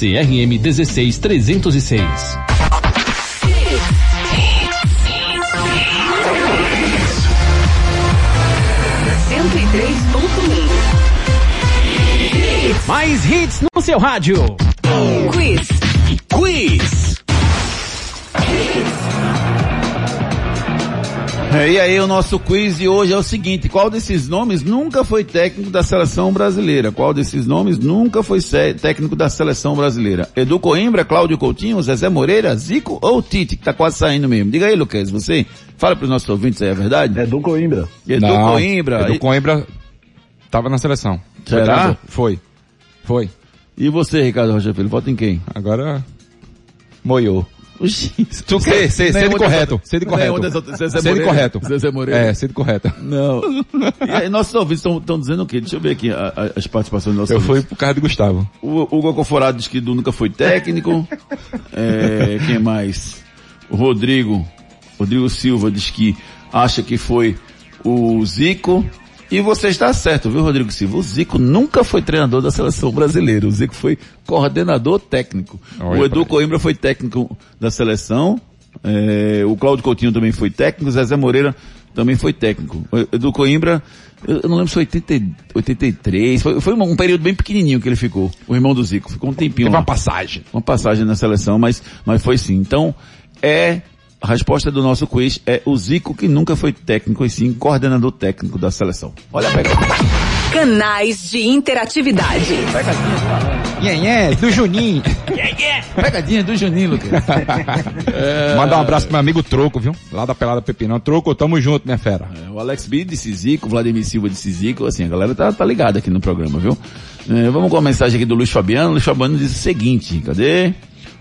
CRM 16306. Mais hits no seu rádio. Quiz. Quiz. É, e aí o nosso quiz de hoje é o seguinte, qual desses nomes nunca foi técnico da seleção brasileira? Qual desses nomes nunca foi técnico da seleção brasileira? Edu Coimbra, Cláudio Coutinho, Zezé Moreira, Zico ou Tite, que tá quase saindo mesmo? Diga aí, Luquez, você fala para os nossos ouvintes aí a verdade? Edu Coimbra. Edu Não, Coimbra. Edu Coimbra tava na seleção. Será? Foi. Foi. E você, Ricardo Rocha Filho, vota em quem? Agora moiou. Tu ser uma correto. nem correto. Moreira. correto. Zezé Moreira. É, ser correto. Não. *laughs* E aí, nossos ouvintes estão dizendo o quê? Deixa eu ver aqui a- a- as participações dos nossos Eu fui ouvintes. por causa de Gustavo. O Hugo Conforado diz que Du nunca foi técnico. É, quem mais? O Rodrigo, Rodrigo Silva diz que acha que foi o Zico. E você está certo, viu, Rodrigo Silva? O Zico nunca foi treinador da seleção brasileira. O Zico foi coordenador técnico. Olha o Edu Coimbra foi técnico da seleção. É, o Cláudio Coutinho também foi técnico. O Zezé Moreira também foi técnico. O Edu Coimbra, eu não lembro se foi 80, e- 83. Foi, foi um período bem pequenininho que ele ficou. O irmão do Zico. Ficou um tempinho Teve lá. uma passagem. Uma passagem na seleção, mas, mas foi sim. Então, é, a resposta do nosso quiz é o Zico que nunca foi técnico e sim coordenador técnico da seleção. Olha a pegada. Canais de interatividade. Nhenhé, do Juninho. Pegadinha do Juninho, Lucas. É. Mandar um abraço pro meu amigo Troco, viu? Lá da Pelada Pepinão. Troco, tamo junto, minha fera. É, O Alex B disse Zico, o Vladimir Silva disse Zico, assim, a galera tá, tá ligada aqui no programa, viu? É, vamos com a mensagem aqui do Luiz Fabiano. Luiz Fabiano diz o seguinte, cadê?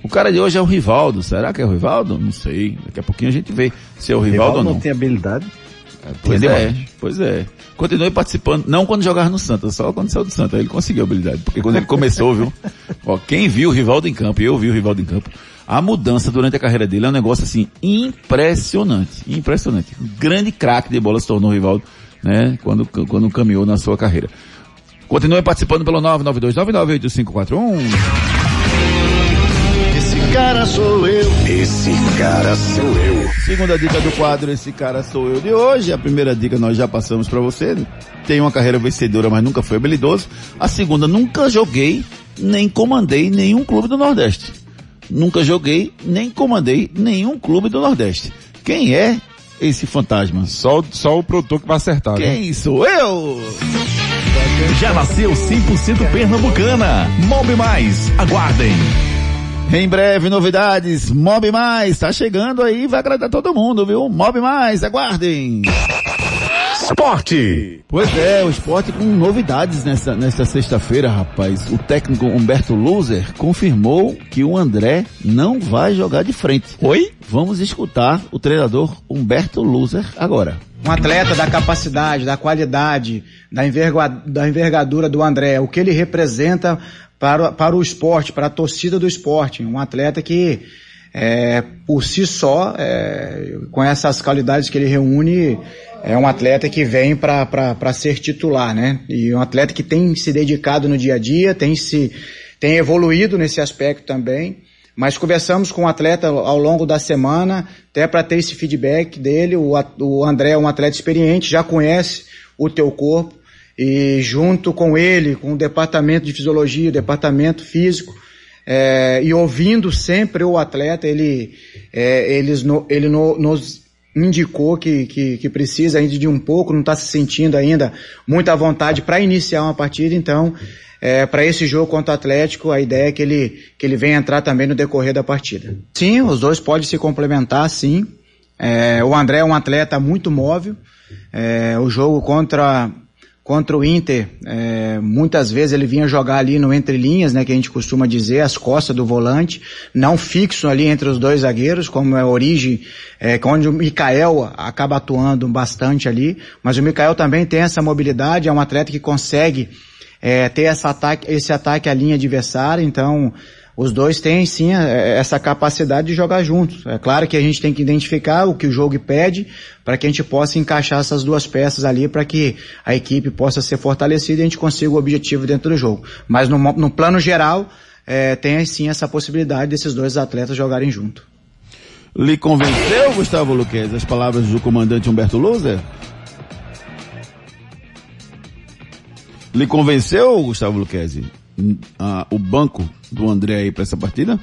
O cara de hoje é o Rivaldo. Será que é o Rivaldo? Não sei. Daqui a pouquinho a gente vê se é o Rivaldo, ou não. não tem habilidade. Pois Tem é, demais. pois é. Continue participando, não quando jogava no Santa, só quando saiu do Santa, aí ele conseguiu a habilidade. Porque quando ele começou, viu? *laughs* Ó, quem viu o Rivaldo em campo, e eu vi o Rivaldo em campo, a mudança durante a carreira dele é um negócio assim, impressionante, impressionante. Um grande craque de bola se tornou o Rivaldo, né, quando, quando caminhou na sua carreira. Continue participando pelo 992998541. Esse cara sou eu. Esse cara sou eu. Segunda dica do quadro, esse cara sou eu de hoje. A primeira dica nós já passamos para você. Tem uma carreira vencedora, mas nunca foi habilidoso. A segunda, nunca joguei, nem comandei nenhum clube do Nordeste. Nunca joguei, nem comandei nenhum clube do Nordeste. Quem é esse fantasma? Só, só o produtor que vai acertar. né? Quem sou eu? Já nasceu 100% pernambucana. Mob Mais. Aguardem. Em breve, novidades. Mob Mais, tá chegando aí, vai agradar todo mundo, viu? Mob Mais, aguardem. Esporte. Pois é, o esporte com novidades nessa, nessa sexta-feira, rapaz. O técnico Humberto Loser confirmou que o André não vai jogar de frente. Oi? Vamos escutar o treinador Humberto Loser agora. Um atleta da capacidade, da qualidade, da, enverga- da envergadura do André, o que ele representa para, para o esporte, para a torcida do esporte. Um atleta que, é, por si só, é, com essas qualidades que ele reúne, é um atleta que vem para ser titular, né? E um atleta que tem se dedicado no dia a dia, tem se tem evoluído nesse aspecto também. Mas conversamos com o atleta ao longo da semana, até para ter esse feedback dele. O, o André é um atleta experiente, já conhece o teu corpo. E junto com ele, com o departamento de fisiologia, o departamento físico, é, e ouvindo sempre o atleta, ele, é, eles no- ele no- nos indicou que, que, que precisa ainda de um pouco, não está se sentindo ainda muito à vontade para iniciar uma partida, então é, para esse jogo contra o Atlético, a ideia é que ele, que ele venha entrar também no decorrer da partida. Sim, os dois podem se complementar, sim. É, o André é um atleta muito móvel. É, o jogo contra, contra o Inter, é, muitas vezes ele vinha jogar ali no entre linhas, né, que a gente costuma dizer, as costas do volante, não fixo ali entre os dois zagueiros, como é a origem, é, onde o Mikael acaba atuando bastante ali, mas o Mikael também tem essa mobilidade, é um atleta que consegue é, ter essa ataque, esse ataque à linha adversária, então os dois têm sim é, essa capacidade de jogar juntos. É claro que a gente tem que identificar o que o jogo pede para que a gente possa encaixar essas duas peças ali para que a equipe possa ser fortalecida e a gente consiga o objetivo dentro do jogo. Mas no, no plano geral, é, tem sim essa possibilidade desses dois atletas jogarem junto. Lhe convenceu, Gustavo Luquez, as palavras do comandante Humberto Loser? Lhe convenceu, Gustavo Luquezzi, o banco do André aí para essa partida?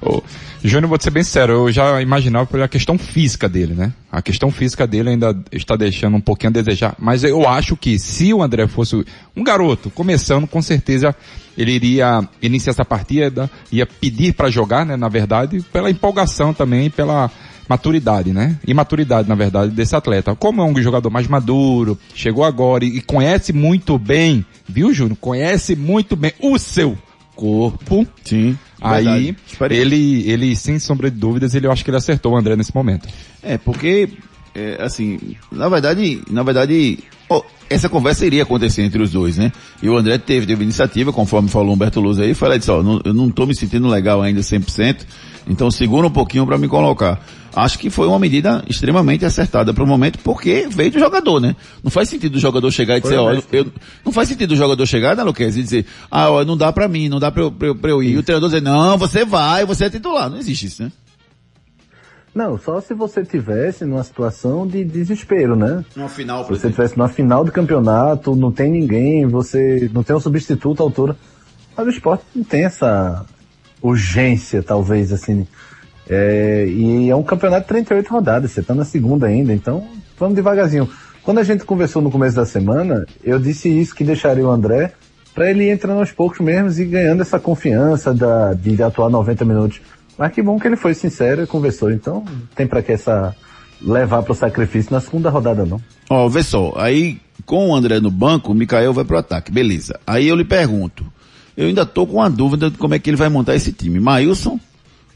Ô, Júnior, vou ser bem sincero, eu já imaginava pela questão física dele, né? A questão física dele ainda está deixando um pouquinho a desejar, mas eu acho que se o André fosse um garoto, começando, com certeza ele iria iniciar essa partida, ia pedir para jogar, né, na verdade, pela empolgação também, pela maturidade, né? Imaturidade, na verdade, desse atleta. Como é um jogador mais maduro, chegou agora e, e conhece muito bem, viu, Júnior? Conhece muito bem o seu corpo. Sim. Aí, Verdade. Ele, ele, sem sombra de dúvidas, ele, eu acho que ele acertou o André nesse momento. É, porque, é, assim, na verdade, na verdade, ó, essa conversa iria acontecer entre os dois, né? E o André teve, teve iniciativa, conforme falou o Humberto Luz aí, falei disse, ó, não, eu não tô me sentindo legal ainda 100%, então segura um pouquinho para me colocar. Acho que foi uma medida extremamente acertada para o momento, porque veio do jogador, né? Não faz sentido o jogador chegar e dizer, ó, eu, não faz sentido o jogador chegar, né, Luquez, e dizer, ah, ó, não dá para mim, não dá para eu, pra eu, pra eu ir. E o treinador dizer, não, você vai, você é titular. Não existe isso, né? Não, só se você tivesse numa situação de desespero, né? Uma final, Se você tivesse numa final do campeonato, não tem ninguém, você não tem um substituto à altura. Mas o esporte não tem essa urgência, talvez, assim. É, e é um campeonato de 38 rodadas, você tá na segunda ainda, então vamos devagarzinho. Quando a gente conversou no começo da semana, eu disse isso que deixaria o André para ele entrando aos poucos mesmo e ganhando essa confiança da, de atuar 90 minutos. Mas que bom que ele foi sincero e conversou, então tem para que essa levar para o sacrifício na segunda rodada não. Ó, vê só, aí com o André no banco, o Mikael vai pro ataque, beleza. Aí eu lhe pergunto, eu ainda tô com uma dúvida de como é que ele vai montar esse time. Maílson,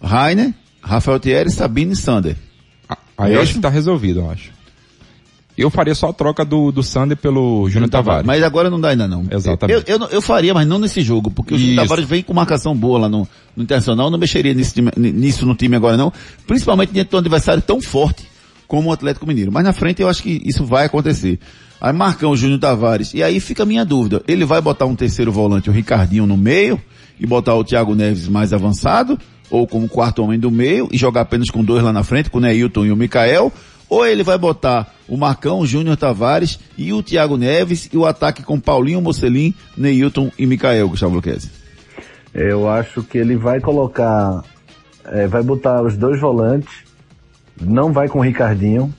Rainer, Rafael Thierry, Sabine e Sander. Aí É eu acho que tá resolvido, eu acho. Eu faria só a troca do, do Sander pelo Júnior Tavares. Mas agora não dá ainda não. Exatamente. Eu, eu, eu faria, mas não nesse jogo, porque o Júnior. Tavares vem com marcação boa lá no, no Internacional, não mexeria time- nisso no time agora não, principalmente diante de um adversário tão forte como o Atlético Mineiro. Mas na frente eu acho que isso vai acontecer. Aí Marcão, Júnior Tavares, e aí fica a minha dúvida, ele vai botar um terceiro volante, o Ricardinho no meio, e botar o Thiago Neves mais avançado, ou como quarto homem do meio, e jogar apenas com dois lá na frente, com o Neilton e o Mikael, ou ele vai botar o Marcão, o Júnior Tavares e o Thiago Neves e o ataque com Paulinho, Mocelin, Neilton e Mikael, Gustavo Luquezzi. Eu acho que ele vai colocar, é, vai botar os dois volantes, não vai com o Ricardinho.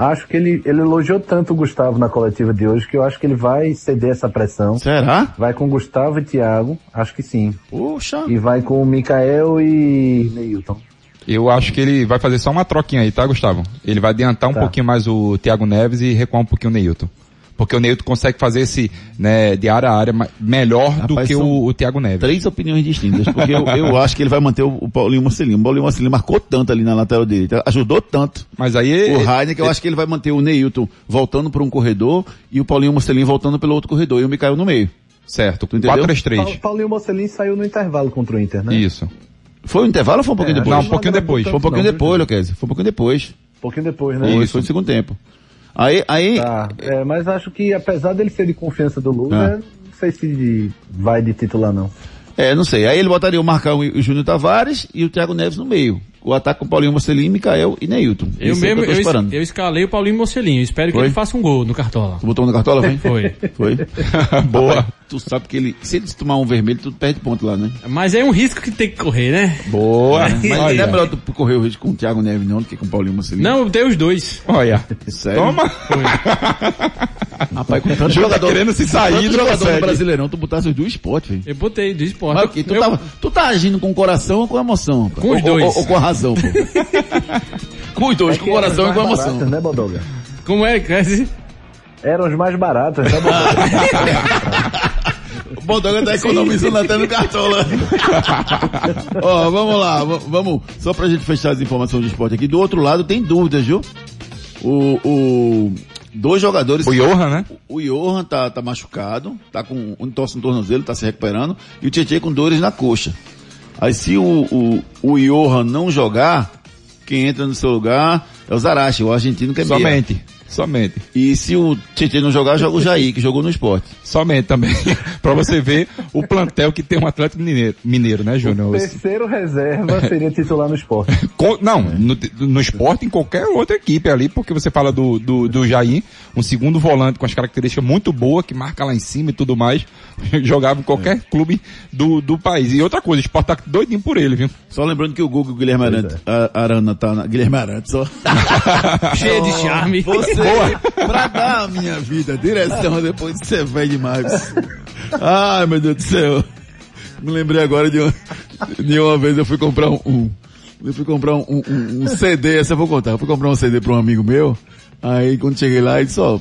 Acho que ele, ele elogiou tanto o Gustavo na coletiva de hoje que eu acho que ele vai ceder essa pressão. Será? Vai com Gustavo e Thiago, acho que sim. Puxa. E vai com o Mikael e Neilton. Eu acho que ele vai fazer só uma troquinha aí, tá, Gustavo? Ele vai adiantar um Tá. pouquinho mais o Thiago Neves e recuar um pouquinho o Neilton. Porque o Neilton consegue fazer esse, né, de área a área melhor do Rapaz, que são o, o Thiago Neves. Três opiniões distintas, porque eu, eu acho que ele vai manter o, o Paulinho Mocelin. O Paulinho Mocelin marcou tanto ali na lateral direita, ajudou tanto. Mas aí... O Rainer, que eu acho que ele vai manter o Neilton voltando por um corredor e o Paulinho Mocelin voltando pelo outro corredor e o Mikael no meio. Certo, Tu entendeu? 4-3-3. Pa- Paulinho Mocelin saiu no intervalo contra o Inter, né? Isso. Foi um intervalo ou foi um pouquinho É, depois? Não, um pouquinho depois. Foi um pouquinho Não, depois, Luquezzi. Foi um pouquinho depois. Um pouquinho depois, né? Isso, foi no segundo tempo. Aí, aí, Tá, é, mas acho que apesar dele ser de confiança do Lula, Ah. não sei se vai de titular não. é, não sei. Aí ele botaria o Marcão e o Júnior Tavares e o Thiago Neves no meio. O ataque com Paulinho Mocelin, Mikael e Neilton. Eu é mesmo, que eu eu, es- eu escalei o Paulinho Mocelinho. Eu espero que Foi? ele faça um gol no Cartola. Tu botou um na cartola, vem? Foi. Foi? *laughs* Boa. Rapaz, tu sabe que ele, se ele tomar um vermelho, tu perde ponto lá, né? Mas é um risco que tem que correr, né? Boa. Mas não Olha. é melhor tu correr o risco com o Thiago Neves não do que com o Paulinho Mocelin. Não, eu dei os dois. Olha. Sério? Toma. *laughs* Rapaz, com tanto Tá jogador, querendo se sair, não jogador no consegue. Brasileirão, tu botasse os do esporte, velho. Eu botei do esporte. Mas o quê? Tu, Eu- tava, tu tá agindo com o coração ou com a emoção? rapaz? Com os Ou- dois. Ou, ou com a razão, pô? *laughs* com os dois, É com coração e com emoção. baratos, né, Bodoga? Como é, Cresce? Eram os mais baratos, né, Bodoga? *laughs* O Bodoga tá economizando até no cartola. *laughs* Ó, vamos lá, vamos, só pra gente fechar as informações do esporte aqui. Do outro lado tem dúvidas, viu? O, o, dois jogadores... O Johan, né? O Johan tá, tá machucado, tá com um torce no tornozelo, tá se recuperando, e o Tietchan com dores na coxa. Aí se o, o, o Johan não jogar, quem entra no seu lugar é o Zarachi, o argentino que é meia. Somente. E se o Tietchan não jogar, joga o Jair, que jogou no esporte. Somente também. *laughs* pra você ver o plantel que tem um Atlético Mineiro, mineiro né, Júnior? Esse- Terceiro reserva seria titular no esporte. *laughs* Co- Não, no, no esporte, em qualquer outra equipe ali, porque você fala do, do, do Jair, um segundo volante com as características muito boas, que marca lá em cima e tudo mais, *laughs* jogava em qualquer clube do, do país. E outra coisa, o esporte tá doidinho por ele, viu? Só lembrando que o Google Guilherme Arantes, a- Arana tá na, Guilherme Arantes, ó. Cheio de charme. Você, pra dar a minha vida direção depois você é velho demais. Ai, meu Deus do céu. Me lembrei agora de uma, de uma vez eu fui comprar um, um- eu fui comprar um, um- um CD, essa eu vou contar, eu fui comprar um CD pra um amigo meu, aí quando cheguei lá, ele disse, ó,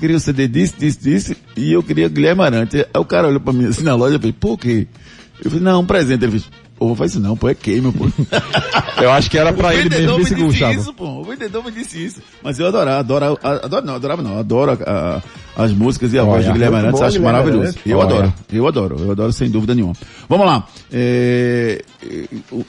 queria um CD disso, disso, disso, e eu queria Guilherme Arantes. Aí o cara olhou pra mim assim na loja e falei, por quê? Eu falei, não, um presente. Ele fez, Pô, faz isso não, pô, é queima, pô. *laughs* Eu acho que era pra O ele mesmo esse me disse Gustavo. isso, pô. O vendedor me disse isso. Mas eu adorava, adoro, adoro não, adorava não, adoro a- a- as músicas e a voz Olha, de Guilherme muito Arantes, acho Guilherme maravilhoso. Arantes. Eu Olha. adoro, eu adoro, eu adoro sem dúvida nenhuma. Vamos lá, é,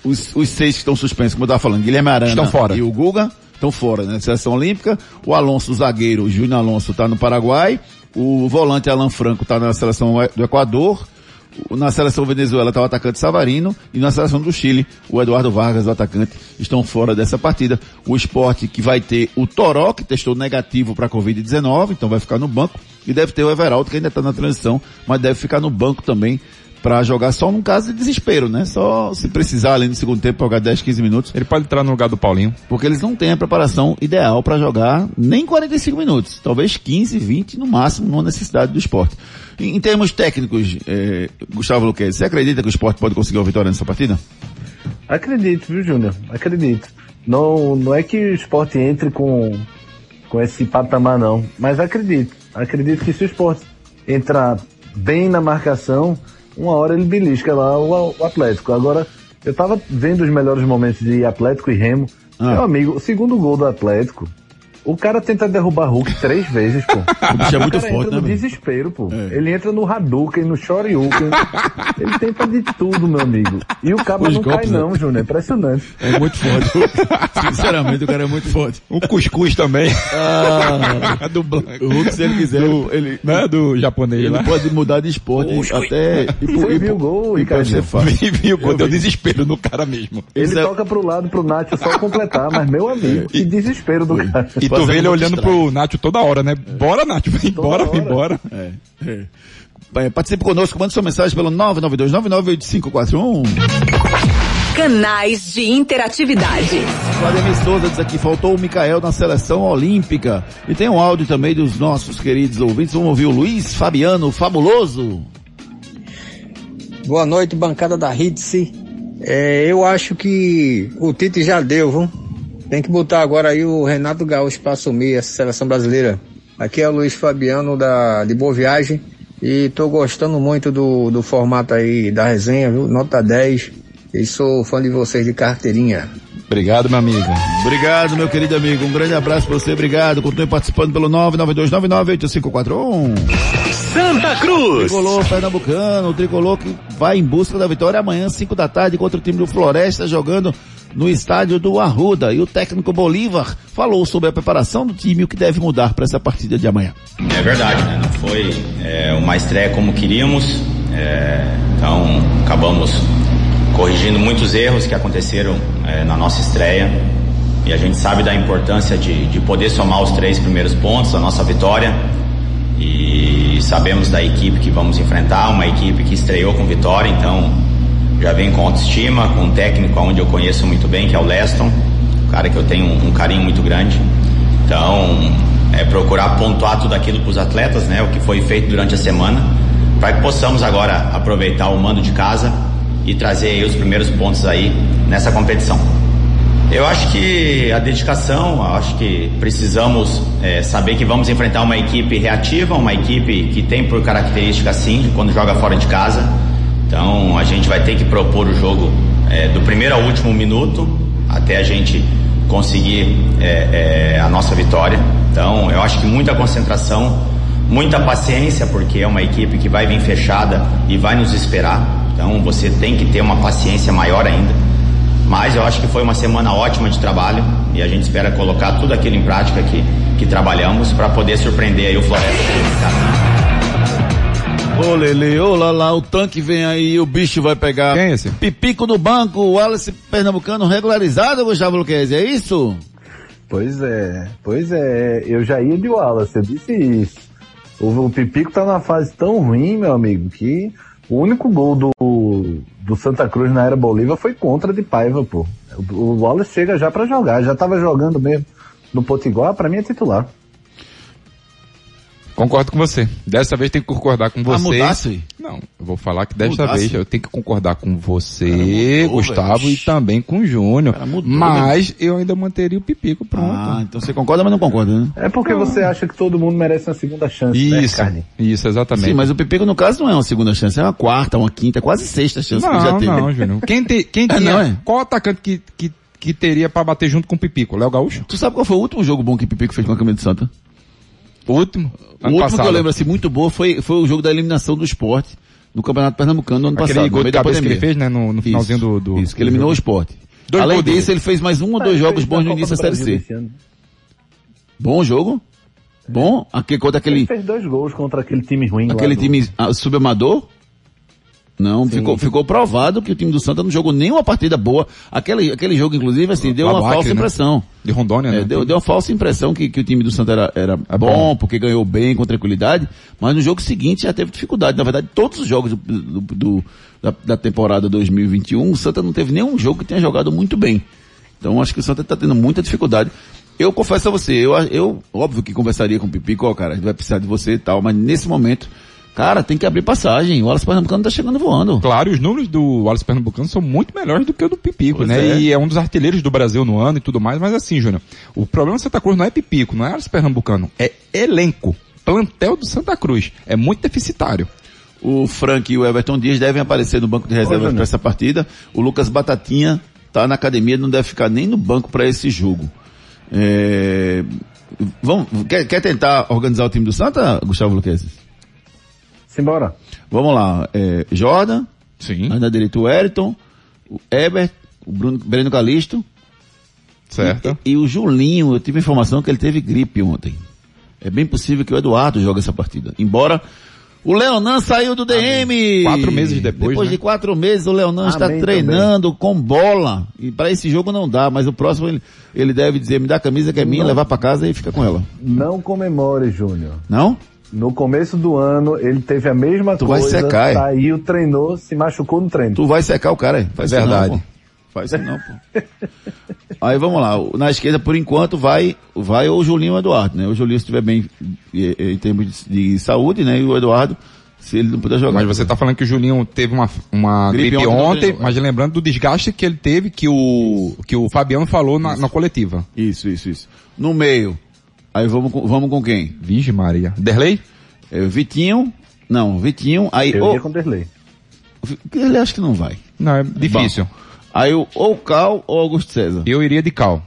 os, os seis que estão suspensos, como eu estava falando, Guilherme fora. e o Guga estão fora, né? Seleção Olímpica, o Alonso, o zagueiro, o Júnior Alonso está no Paraguai, o volante Alan Franco está na seleção do Equador, na seleção Venezuela está o atacante Savarino e na seleção do Chile, o Eduardo Vargas, o atacante, estão fora dessa partida. O esporte que vai ter o Toró, que testou negativo para a Covid-19, então vai ficar no banco, e deve ter o Everaldo, que ainda está na transição, mas deve ficar no banco também para jogar só num caso de desespero, né? Só se precisar ali no segundo tempo jogar 10, 15 minutos. Ele pode entrar no lugar do Paulinho. Porque eles não têm a preparação ideal para jogar nem 45 minutos, talvez 15, 20 no máximo, numa necessidade do esporte. Em, em termos técnicos, eh, Gustavo Luquez, você acredita que o esporte pode conseguir uma vitória nessa partida? Acredito, viu, Júnior? Acredito. Não, não é que o esporte entre com, com esse patamar, não. Mas acredito. Acredito que se o esporte entrar bem na marcação, uma hora ele belisca lá o, o Atlético. Agora, eu tava vendo os melhores momentos de Atlético e Remo. Ah. Meu amigo, o segundo gol do Atlético, o cara tenta derrubar Hulk três vezes, pô. O bicho é muito cara forte, entra né, no desespero, pô. Ele entra no Hadouken, no Shoryuken. ele tenta de tudo, meu amigo. E o cabo Os não cai golpes, né? não, Júnior. É impressionante. É muito forte. *laughs* Sinceramente, o cara é muito forte. Um cuscuz também. Ah, *laughs* do Blanco. o Hulk, se ele quiser, ele, Não é do japonês ele lá. pode mudar de esporte até... E, Você viu o gol, e pode ser Ricardo? fácil. Viu quando Eu deu desespero no cara mesmo. Ele Isso é- toca pro lado, pro Nacho só completar, mas meu amigo, que desespero do cara. E tu Fazendo vê ele olhando pro Nacho toda hora, né? Bora, Nacho, vem embora, vem embora. É, é. É, Participe conosco, mande sua mensagem pelo 992998541. Canais de interatividade. Vladimir Souza diz aqui, faltou o Mikael na seleção olímpica. E tem um áudio também dos nossos queridos ouvintes. Vamos ouvir o Luiz Fabiano, fabuloso. Boa noite, bancada da Hitse. É, eu acho que o Tite já deu, viu? Tem que botar agora aí o Renato Gaúcho para assumir essa seleção brasileira. Aqui é o Luiz Fabiano da, de Boa Viagem e tô gostando muito do, do formato aí da resenha, viu? Nota 10. E sou fã de vocês de carteirinha. Obrigado, meu amigo. Obrigado, meu querido amigo. Um grande abraço pra você. Obrigado. Continue participando pelo 992998541. Santa Cruz. Tricolor Pernambucano, o Tricolor que vai em busca da vitória amanhã, 5 da tarde, contra o time do Floresta, jogando no estádio do Arruda. E o técnico Bolívar falou sobre a preparação do time e o que deve mudar para essa partida de amanhã. É verdade, né? Não foi é, uma estreia como queríamos, é, então acabamos corrigindo muitos erros que aconteceram é, na nossa estreia e a gente sabe da importância de, de poder somar os três primeiros pontos da nossa vitória e sabemos da equipe que vamos enfrentar, uma equipe que estreou com vitória, então já vem com autoestima, com um técnico onde eu conheço muito bem, que é o Leston, um cara que eu tenho um, carinho muito grande. Então, é procurar pontuar tudo aquilo para os atletas, né, o que foi feito durante a semana, para que possamos agora aproveitar o mando de casa e trazer os primeiros pontos aí nessa competição. Eu acho que a dedicação, acho que precisamos é, saber que vamos enfrentar uma equipe reativa, uma equipe que tem por característica assim, quando joga fora de casa. Então a gente vai ter que propor o jogo é, do primeiro ao último minuto até a gente conseguir é, é, a nossa vitória. Então eu acho que muita concentração, muita paciência, porque é uma equipe que vai vir fechada e vai nos esperar. Então você tem que ter uma paciência maior ainda. Mas eu acho que foi uma semana ótima de trabalho e a gente espera colocar tudo aquilo em prática que, que trabalhamos para poder surpreender aí o Floresta. Ô Lele, ô lá lá, o tanque vem aí, o bicho vai pegar. Quem é esse? Pipico do banco, o Wallace Pernambucano regularizado, Gustavo Luquez, é isso? Pois é, pois é. Eu já ia de Wallace, eu disse isso. O, o Pipico tá numa fase tão ruim, meu amigo, que o único gol do, do Santa Cruz na era Bolívar foi contra de Paiva, pô. O, o Wallace chega já pra jogar, já tava jogando mesmo no Potiguar, pra mim é titular. Concordo com você. Dessa vez tem que concordar com Ah, você. mudasse? Não, eu vou falar que desta Mudasse? vez eu tenho que concordar com você, mudou, Gustavo, velho. e também com o Júnior. mudou, Mas eu ainda manteria o Pipico pronto. Ah, então você concorda, mas não concorda, né? É porque você acha que todo mundo merece uma segunda chance, né, Isso, Ricardinho? isso, exatamente. Sim, mas o Pipico, no caso, não é uma segunda chance, é uma quarta, uma quinta, quase sexta chance que ele já Não, teve. não, Júnior. Quem, te, quem *laughs* É, tinha, não é? qual atacante que, que, que teria pra bater junto com o Pipico? Léo Gaúcho? Tu sabe qual foi o último jogo bom que o Pipico fez com a camisa do Santa? O último? O Ano último passado. que eu lembro assim muito boa foi, foi o jogo da eliminação do esporte no Campeonato Pernambucano no ano Aquele passado. no gol de meio da cabeça que pandemia. ele fez, né, no, no finalzinho Isso, do, do... Isso, que do eliminou o esporte. Dois Além gols dele. disso, ele fez mais um ou dois É, jogos bons no início do da Série C. Bom jogo? Bom? Aquele, contra aquele, Ele fez dois gols contra aquele time ruim lá aquele do- time ah, subamador? Não, ficou, ficou provado que o time do Santa não jogou nenhuma partida boa. Aquele, aquele jogo, inclusive, assim, deu Lá uma falsa né? impressão. De Rondônia, É, né? deu, deu uma falsa impressão que, que o time do Santa era, era bom, bom. porque ganhou bem, com tranquilidade, mas no jogo seguinte já teve dificuldade. Na verdade, todos os jogos do, do- do- da, da temporada 2021, o Santa não teve nenhum jogo que tenha jogado muito bem. Então acho que o Santa está tendo muita dificuldade. Eu confesso a você, eu, eu óbvio que conversaria com o Pipico, ó, cara, a gente vai precisar de você e tal, mas nesse momento, cara, tem que abrir passagem. O Wallace Pernambucano tá chegando voando. Claro, e os números do Wallace Pernambucano são muito melhores do que o do Pipico, Pois né? é. E é um dos artilheiros do Brasil no ano e tudo mais, mas assim, Júnior, o problema do Santa Cruz não é Pipico, não é Wallace Pernambucano, é elenco. Plantel do Santa Cruz. É muito deficitário. O Frank e o Everton Dias devem aparecer no banco de reservas Júnior. para essa partida. O Lucas Batatinha tá na academia, não deve ficar nem no banco para esse jogo. É... Vamos, quer, quer tentar organizar o time do Santa, Gustavo Luquezzi? Simbora. Vamos lá. É, Jordan, Sim. aí na direita o Eriton, o Ebert, o Bruno, Breno Calisto. Certo. E, e o Julinho, eu tive informação que ele teve gripe ontem. É bem possível que o Eduardo jogue essa partida. Embora o Leonan saiu do DM. Quatro meses depois, Depois né? de quatro meses o Leonan está Amém treinando com bola. E para esse jogo não dá, mas o próximo ele, ele deve dizer, me dá a camisa que é minha, levar para casa e fica com ela. Não comemore, Júnior. Não? No começo do ano, ele teve a mesma Tu vai coisa, secar, é? saiu, treinou, se machucou no treino. Tu vai secar o cara, é? Faz É isso não, verdade. pô. Faz isso não, pô. *laughs* Aí vamos lá. Na esquerda, por enquanto, vai, vai o Julinho ou o Eduardo, né? O Julinho se estiver bem em termos de, de saúde, né? E o Eduardo, se ele não puder jogar. Mas você tá falando que o Julinho teve uma, uma Gripe gripe, ontem, não ontem, treinou, mas lembrando do desgaste que ele teve, que o, que o Fabiano falou na, na coletiva. Isso, isso, isso. No meio. Aí vamos com, vamos com quem? Virgem Maria. Derlei? É, Vitinho. Não, Vitinho. Aí Eu o, ia com o Derlei. ele acho que não vai. Não, é difícil. Aí o, ou Cal ou Augusto César. Eu iria de Cal.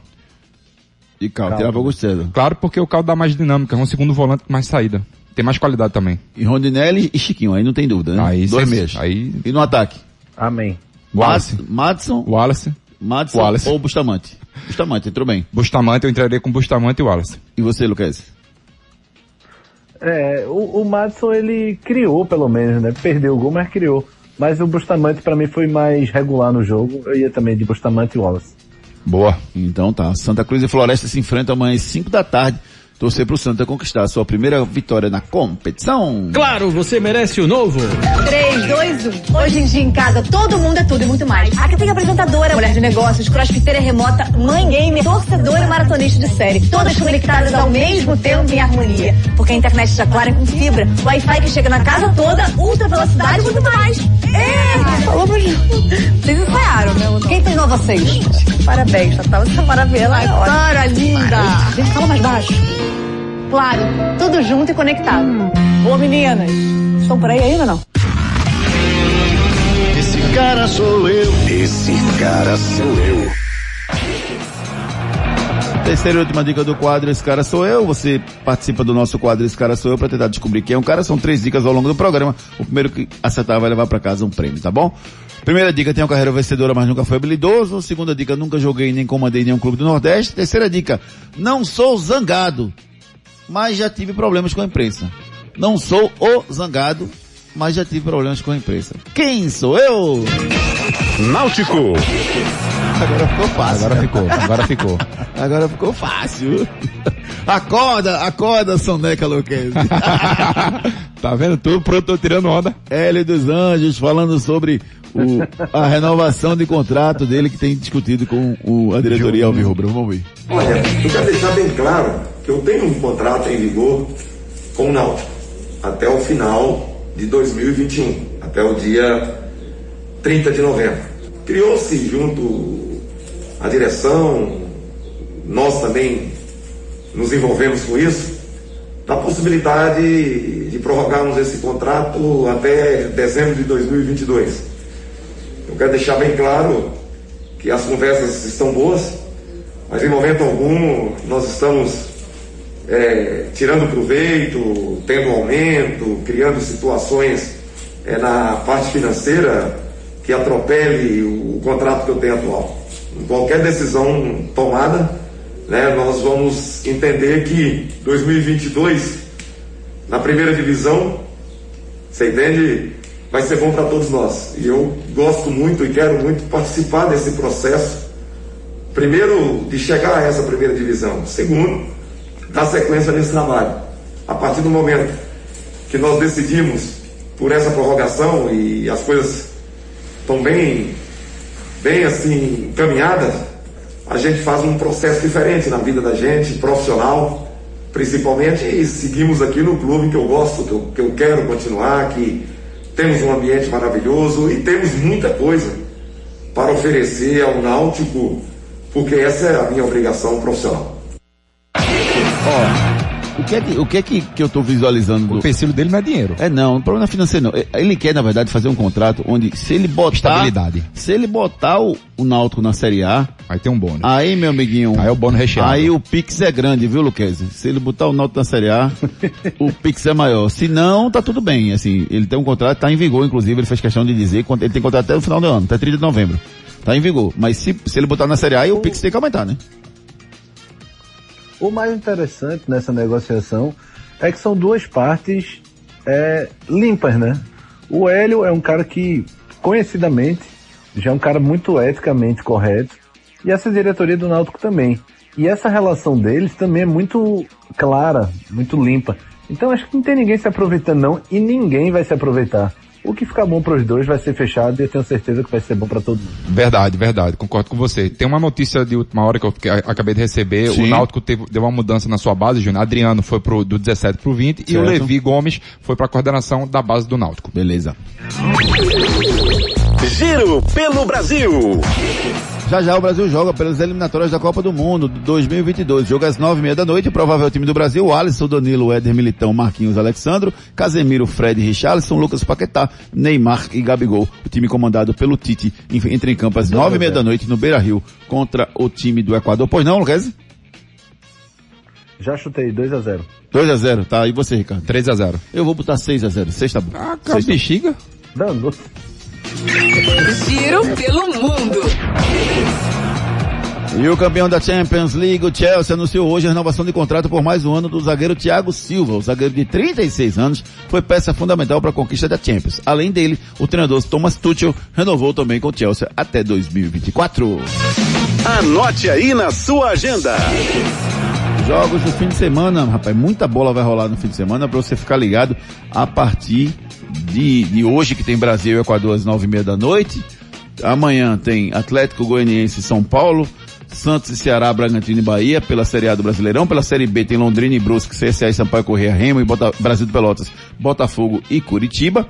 De Cal, Cal. tirava Augusto César. Claro, porque o Cal dá mais dinâmica, é um segundo volante com mais saída. Tem mais qualidade também. E Rondinelli e Chiquinho, aí não tem dúvida, né? Aí, Dois meses. Aí, E no ataque? Amém. Wallace. Mad- Madison, Wallace. Madison Wallace. ou Bustamante? Bustamante, entrou bem. Bustamante, eu entraria com Bustamante e Wallace. E você, Lucas? É, o, o Madison ele criou pelo menos, né? Perdeu o gol, mas criou. Mas o Bustamante pra mim foi mais regular no jogo. Eu ia também de Bustamante e Wallace. Boa. Então tá. Santa Cruz e Floresta se enfrentam amanhã às 5 da tarde. Torcer pro Santa conquistar a sua primeira vitória na competição. Claro, você merece o novo. 3, 2, 1. Hoje em dia em casa, todo mundo é tudo e muito mais. Aqui tem apresentadora, mulher de negócios, crossfiteira remota, mãe gamer, torcedora e maratonista de série. Todas conectadas ao mesmo tempo em harmonia. Porque a internet está clara com fibra, Wi-Fi que chega na casa toda, ultra velocidade e muito mais. É, junto. Vocês ensaiaram, né? Quem treinou vocês? Parabéns, Tatá. Você é maravilhosa. Clara, linda. Gente, fala mais baixo. Claro, tudo junto e conectado. Ô, meninas, estão por aí ainda ou não? Esse cara sou eu. Esse cara sou eu. Terceira e última dica do quadro Esse Cara Sou Eu. Você participa do nosso quadro Esse Cara Sou Eu para tentar descobrir quem é um cara. São três dicas ao longo do programa. O primeiro que acertar vai levar para casa um prêmio, tá bom? Primeira dica, tem uma carreira vencedora, mas nunca foi habilidoso. Segunda dica, nunca joguei nem comandei nenhum clube do Nordeste. Terceira dica, não sou zangado, mas já tive problemas com a imprensa. Não sou o zangado, mas já tive problemas com a imprensa. Quem sou eu? Náutico. Agora ficou fácil. Agora ficou, agora ficou. *laughs* Agora ficou fácil. Acorda, acorda, Soneca Luquezzi. *laughs* tá vendo? Tudo pronto, tô tirando onda. Hélio dos Anjos falando sobre o- a renovação de contrato dele que tem discutido com o, a diretoria Alvirrubra. Vamos ver. Olha, eu quero deixar bem claro que eu tenho um contrato em vigor com o Náutico até o final de 2021, até o dia 30 de novembro. Criou-se junto à direção, nós também nos envolvemos com isso, da possibilidade de prorrogarmos esse contrato até dezembro de 2022. Eu quero deixar bem claro que as conversas estão boas, mas em momento algum nós estamos é, tirando proveito, tendo aumento, criando situações é, na parte financeira que atropele o, o contrato que eu tenho atual. Em qualquer decisão tomada, né, nós vamos entender que 2022, na primeira divisão, você entende, vai ser bom para todos nós. E eu gosto muito e quero muito participar desse processo. Primeiro, de chegar a essa primeira divisão. Segundo, dar sequência nesse trabalho. A partir do momento que nós decidimos por essa prorrogação e as coisas estão bem, bem assim, encaminhadas, a gente faz um processo diferente na vida da gente, profissional, principalmente, e seguimos aqui no clube que eu gosto, que eu, que eu quero continuar, que temos um ambiente maravilhoso e temos muita coisa para oferecer ao Náutico, porque essa é a minha obrigação profissional. Ó, o que é que, o que, é que, que eu tô visualizando? Do... O empecilho dele não é dinheiro. É não, o problema é financeiro não. Ele quer, na verdade, fazer um contrato onde se ele botar... Estabilidade. Se ele botar o, o Náutico na Série A... Aí tem um bônus. Aí, meu amiguinho... Aí é o bônus recheado. Aí o Pix é grande, viu, Luquezzi? Se ele botar o Náutico na Série A, o Pix é maior. Se não, tá tudo bem. Assim, ele tem um contrato, tá em vigor, inclusive, ele fez questão de dizer, ele tem contrato até o final do ano, até 30 de novembro. Tá em vigor. Mas se, se ele botar na Série A, o Pix tem que aumentar, né? O mais interessante nessa negociação é que são duas partes é, limpas, né? O Hélio é um cara que, conhecidamente, já é um cara muito eticamente correto, e essa diretoria do Náutico também. E essa relação deles também é muito clara, muito limpa. Então acho que não tem ninguém se aproveitando não, e ninguém vai se aproveitar. O que ficar bom para os dois vai ser fechado e eu tenho certeza que vai ser bom para todo mundo. Verdade, verdade, concordo com você. Tem uma notícia de última hora que eu fiquei- acabei de receber. Sim. O Náutico teve, deu uma mudança na sua base, Júnior. Adriano foi pro, do 17 pro 20 e o Certo. Levi Gomes foi pra coordenação da base do Náutico. Beleza. Giro pelo Brasil. Já já o Brasil joga pelas eliminatórias da Copa do Mundo de 2022. Jogo às nove e meia da noite. Provável time do Brasil: Alisson, Danilo, Éder Militão, Marquinhos, Alexandro, Casemiro, Fred, Richarlison, Lucas Paquetá, Neymar e Gabigol. O time comandado pelo Tite entra em campo às nove e meia da noite no Beira Rio contra o time do Equador. Pois não, Lucas? Já chutei 2 a 0 2 a 0 tá? E você, Ricardo? 3 a 0 Eu vou botar 6 a 0 6 tá bom. Ah, tá- bexiga. Dando. Giro pelo mundo. E o campeão da Champions League, o Chelsea, anunciou hoje a renovação de contrato por mais um ano do zagueiro Thiago Silva. O zagueiro de 36 anos foi peça fundamental para a conquista da Champions. Além dele, o treinador Thomas Tuchel renovou também com o Chelsea até 2024. Anote aí na sua agenda. Jogos do fim de semana, rapaz, muita bola vai rolar no fim de semana para você ficar ligado a partir de, de hoje que tem Brasil e Equador às nove e meia da noite. Amanhã tem Atlético Goianiense e São Paulo, Santos e Ceará, Bragantino e Bahia pela Série A do Brasileirão. Pela Série B tem Londrina e Brusque, CSA e Sampaio Correia, Remo e Bota- Brasil de Pelotas, Botafogo e Curitiba.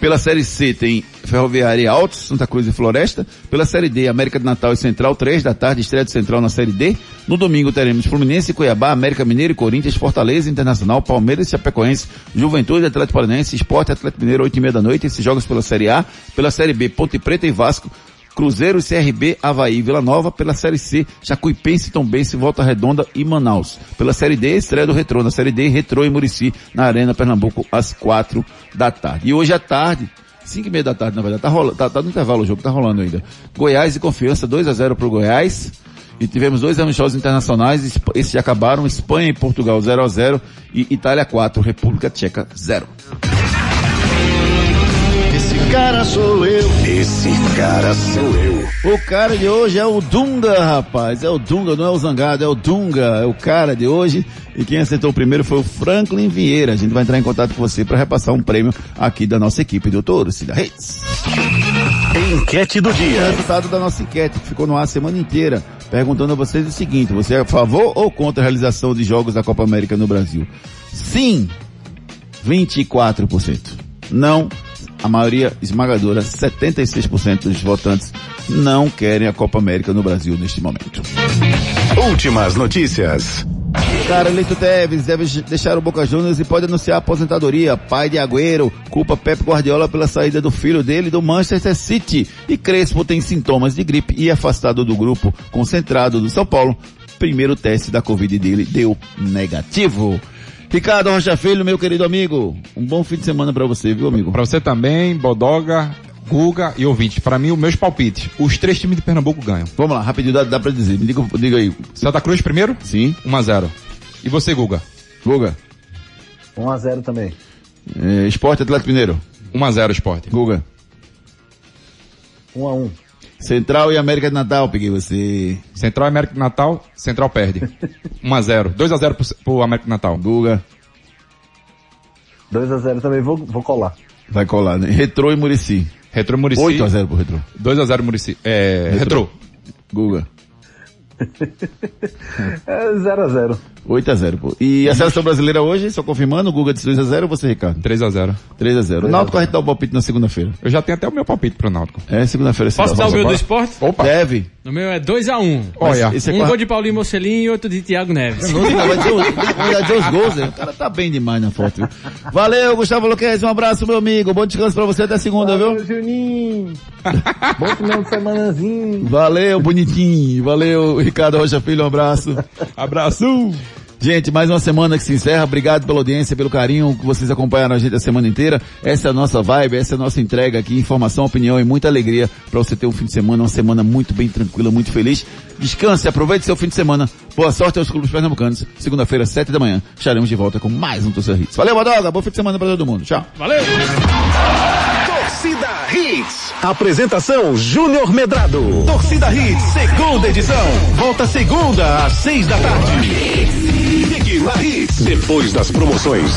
Pela Série C tem Ferroviária Altos, Santa Cruz e Floresta. Pela Série D, América de Natal e Central, três da tarde, estreia de Central na Série D. No domingo teremos Fluminense, Cuiabá, América Mineiro e Corinthians, Fortaleza, Internacional, Palmeiras e Chapecoense, Juventude, Atlético Paranaense, Esporte, Atlético Mineiro, oito e meia da noite. Esses jogos pela Série A. Pela Série B, Ponte Preta e Vasco. Cruzeiro, CRB, Havaí Vila Nova. Pela Série C, Jacuipense, Tombense, Volta Redonda e Manaus. Pela Série D, estreia do Retrô. Na Série D, Retrô e Murici, na Arena Pernambuco, às quatro da tarde. E hoje à tarde, cinco e meia da tarde, na verdade, tá, rola, tá, tá no intervalo o jogo, tá rolando ainda. Goiás e Confiança, 2 a 0 pro Goiás. E tivemos dois amistosos internacionais, esses acabaram, Espanha e Portugal 0 a 0 e Itália 4, República Tcheca 0. Esse cara sou eu. Esse cara sou eu. O cara de hoje é o Dunga, rapaz. É o Dunga, não é o Zangado, é o Dunga. É o cara de hoje. E quem acertou primeiro foi o Franklin Vieira. A gente vai entrar em contato com você para repassar um prêmio aqui da nossa equipe do Toro, Cida Reis. Enquete do O dia. resultado da nossa enquete, que ficou no ar a semana inteira, perguntando a vocês o seguinte, você é a favor ou contra a realização de jogos da Copa América no Brasil? Sim, 24%. Não, a maioria esmagadora, 76% dos votantes não querem a Copa América no Brasil neste momento. Últimas notícias. Carlito Teves deve deixar o Boca Juniors e pode anunciar aposentadoria. Pai de Agüero culpa Pep Guardiola pela saída do filho dele do Manchester City. E Crespo tem sintomas de gripe e afastado do grupo concentrado do São Paulo. Primeiro teste da Covid dele deu negativo. Ricardo Rocha Filho, meu querido amigo, um bom fim de semana para você, viu, amigo? Para você também, Bodoga, Guga e ouvinte. Para mim, os meus palpites. Os três times de Pernambuco ganham. Vamos lá, rapidinho, dá, dá pra dizer. Me diga, diga aí. Santa Cruz primeiro? Sim. 1x0. E você, Guga? Guga. 1x0 também. É, Esporte Atlético Mineiro. 1x0 Esporte. Guga. 1x1. Central e América de Natal, peguei você. Central e América de Natal, Central perde. *laughs* 1x0. 2x0 pro, pro América de Natal. Guga. 2x0 também, vou, vou colar. Vai colar, né? Retrô e Murici. Retrô e Murici. 8x0 pro Retrô. 2x0 Murici. É, Retrô. Guga. *laughs* É 0x0. 8x0, pô. E a seleção brasileira hoje, só confirmando, o Guga disse 2x0 ou você, Ricardo? 3x0. 3x0. O Náutico vai dar o palpite na segunda-feira. Eu já tenho até o meu palpite pro Náutico. É, segunda-feira. você Posso dá. dar o meu do esporte? Opa. Deve. O meu é 2x1. Olha. Esse é Um qual- gol de Paulinho Mocelinho e outro de Thiago Neves. Não, vai dizer, os- vai dizer os gols, né? O cara tá bem demais na foto. viu? Valeu, Gustavo Luquez, um abraço, meu amigo. Bom descanso pra você até segunda, viu? Juninho. Bom final de semanazinho. Valeu, bonitinho. Valeu, Ricardo Rocha Filho, um abraço. Abraço! Gente, mais uma semana que se encerra. Obrigado pela audiência, pelo carinho que vocês acompanharam a gente a semana inteira. Essa é a nossa vibe, essa é a nossa entrega aqui. Informação, opinião e muita alegria para você ter um fim de semana, uma semana muito bem tranquila, muito feliz. Descanse, aproveite seu fim de semana. Boa sorte aos clubes pernambucanos. Segunda-feira, sete da manhã, estaremos de volta com mais um Torcida Hits. Valeu, Bodoga. Bom fim de semana para todo mundo. Tchau. Valeu! Apresentação Júnior Medrado. Torcida Hits, segunda edição. Volta segunda às seis da tarde. Fique Hits. Depois das promoções.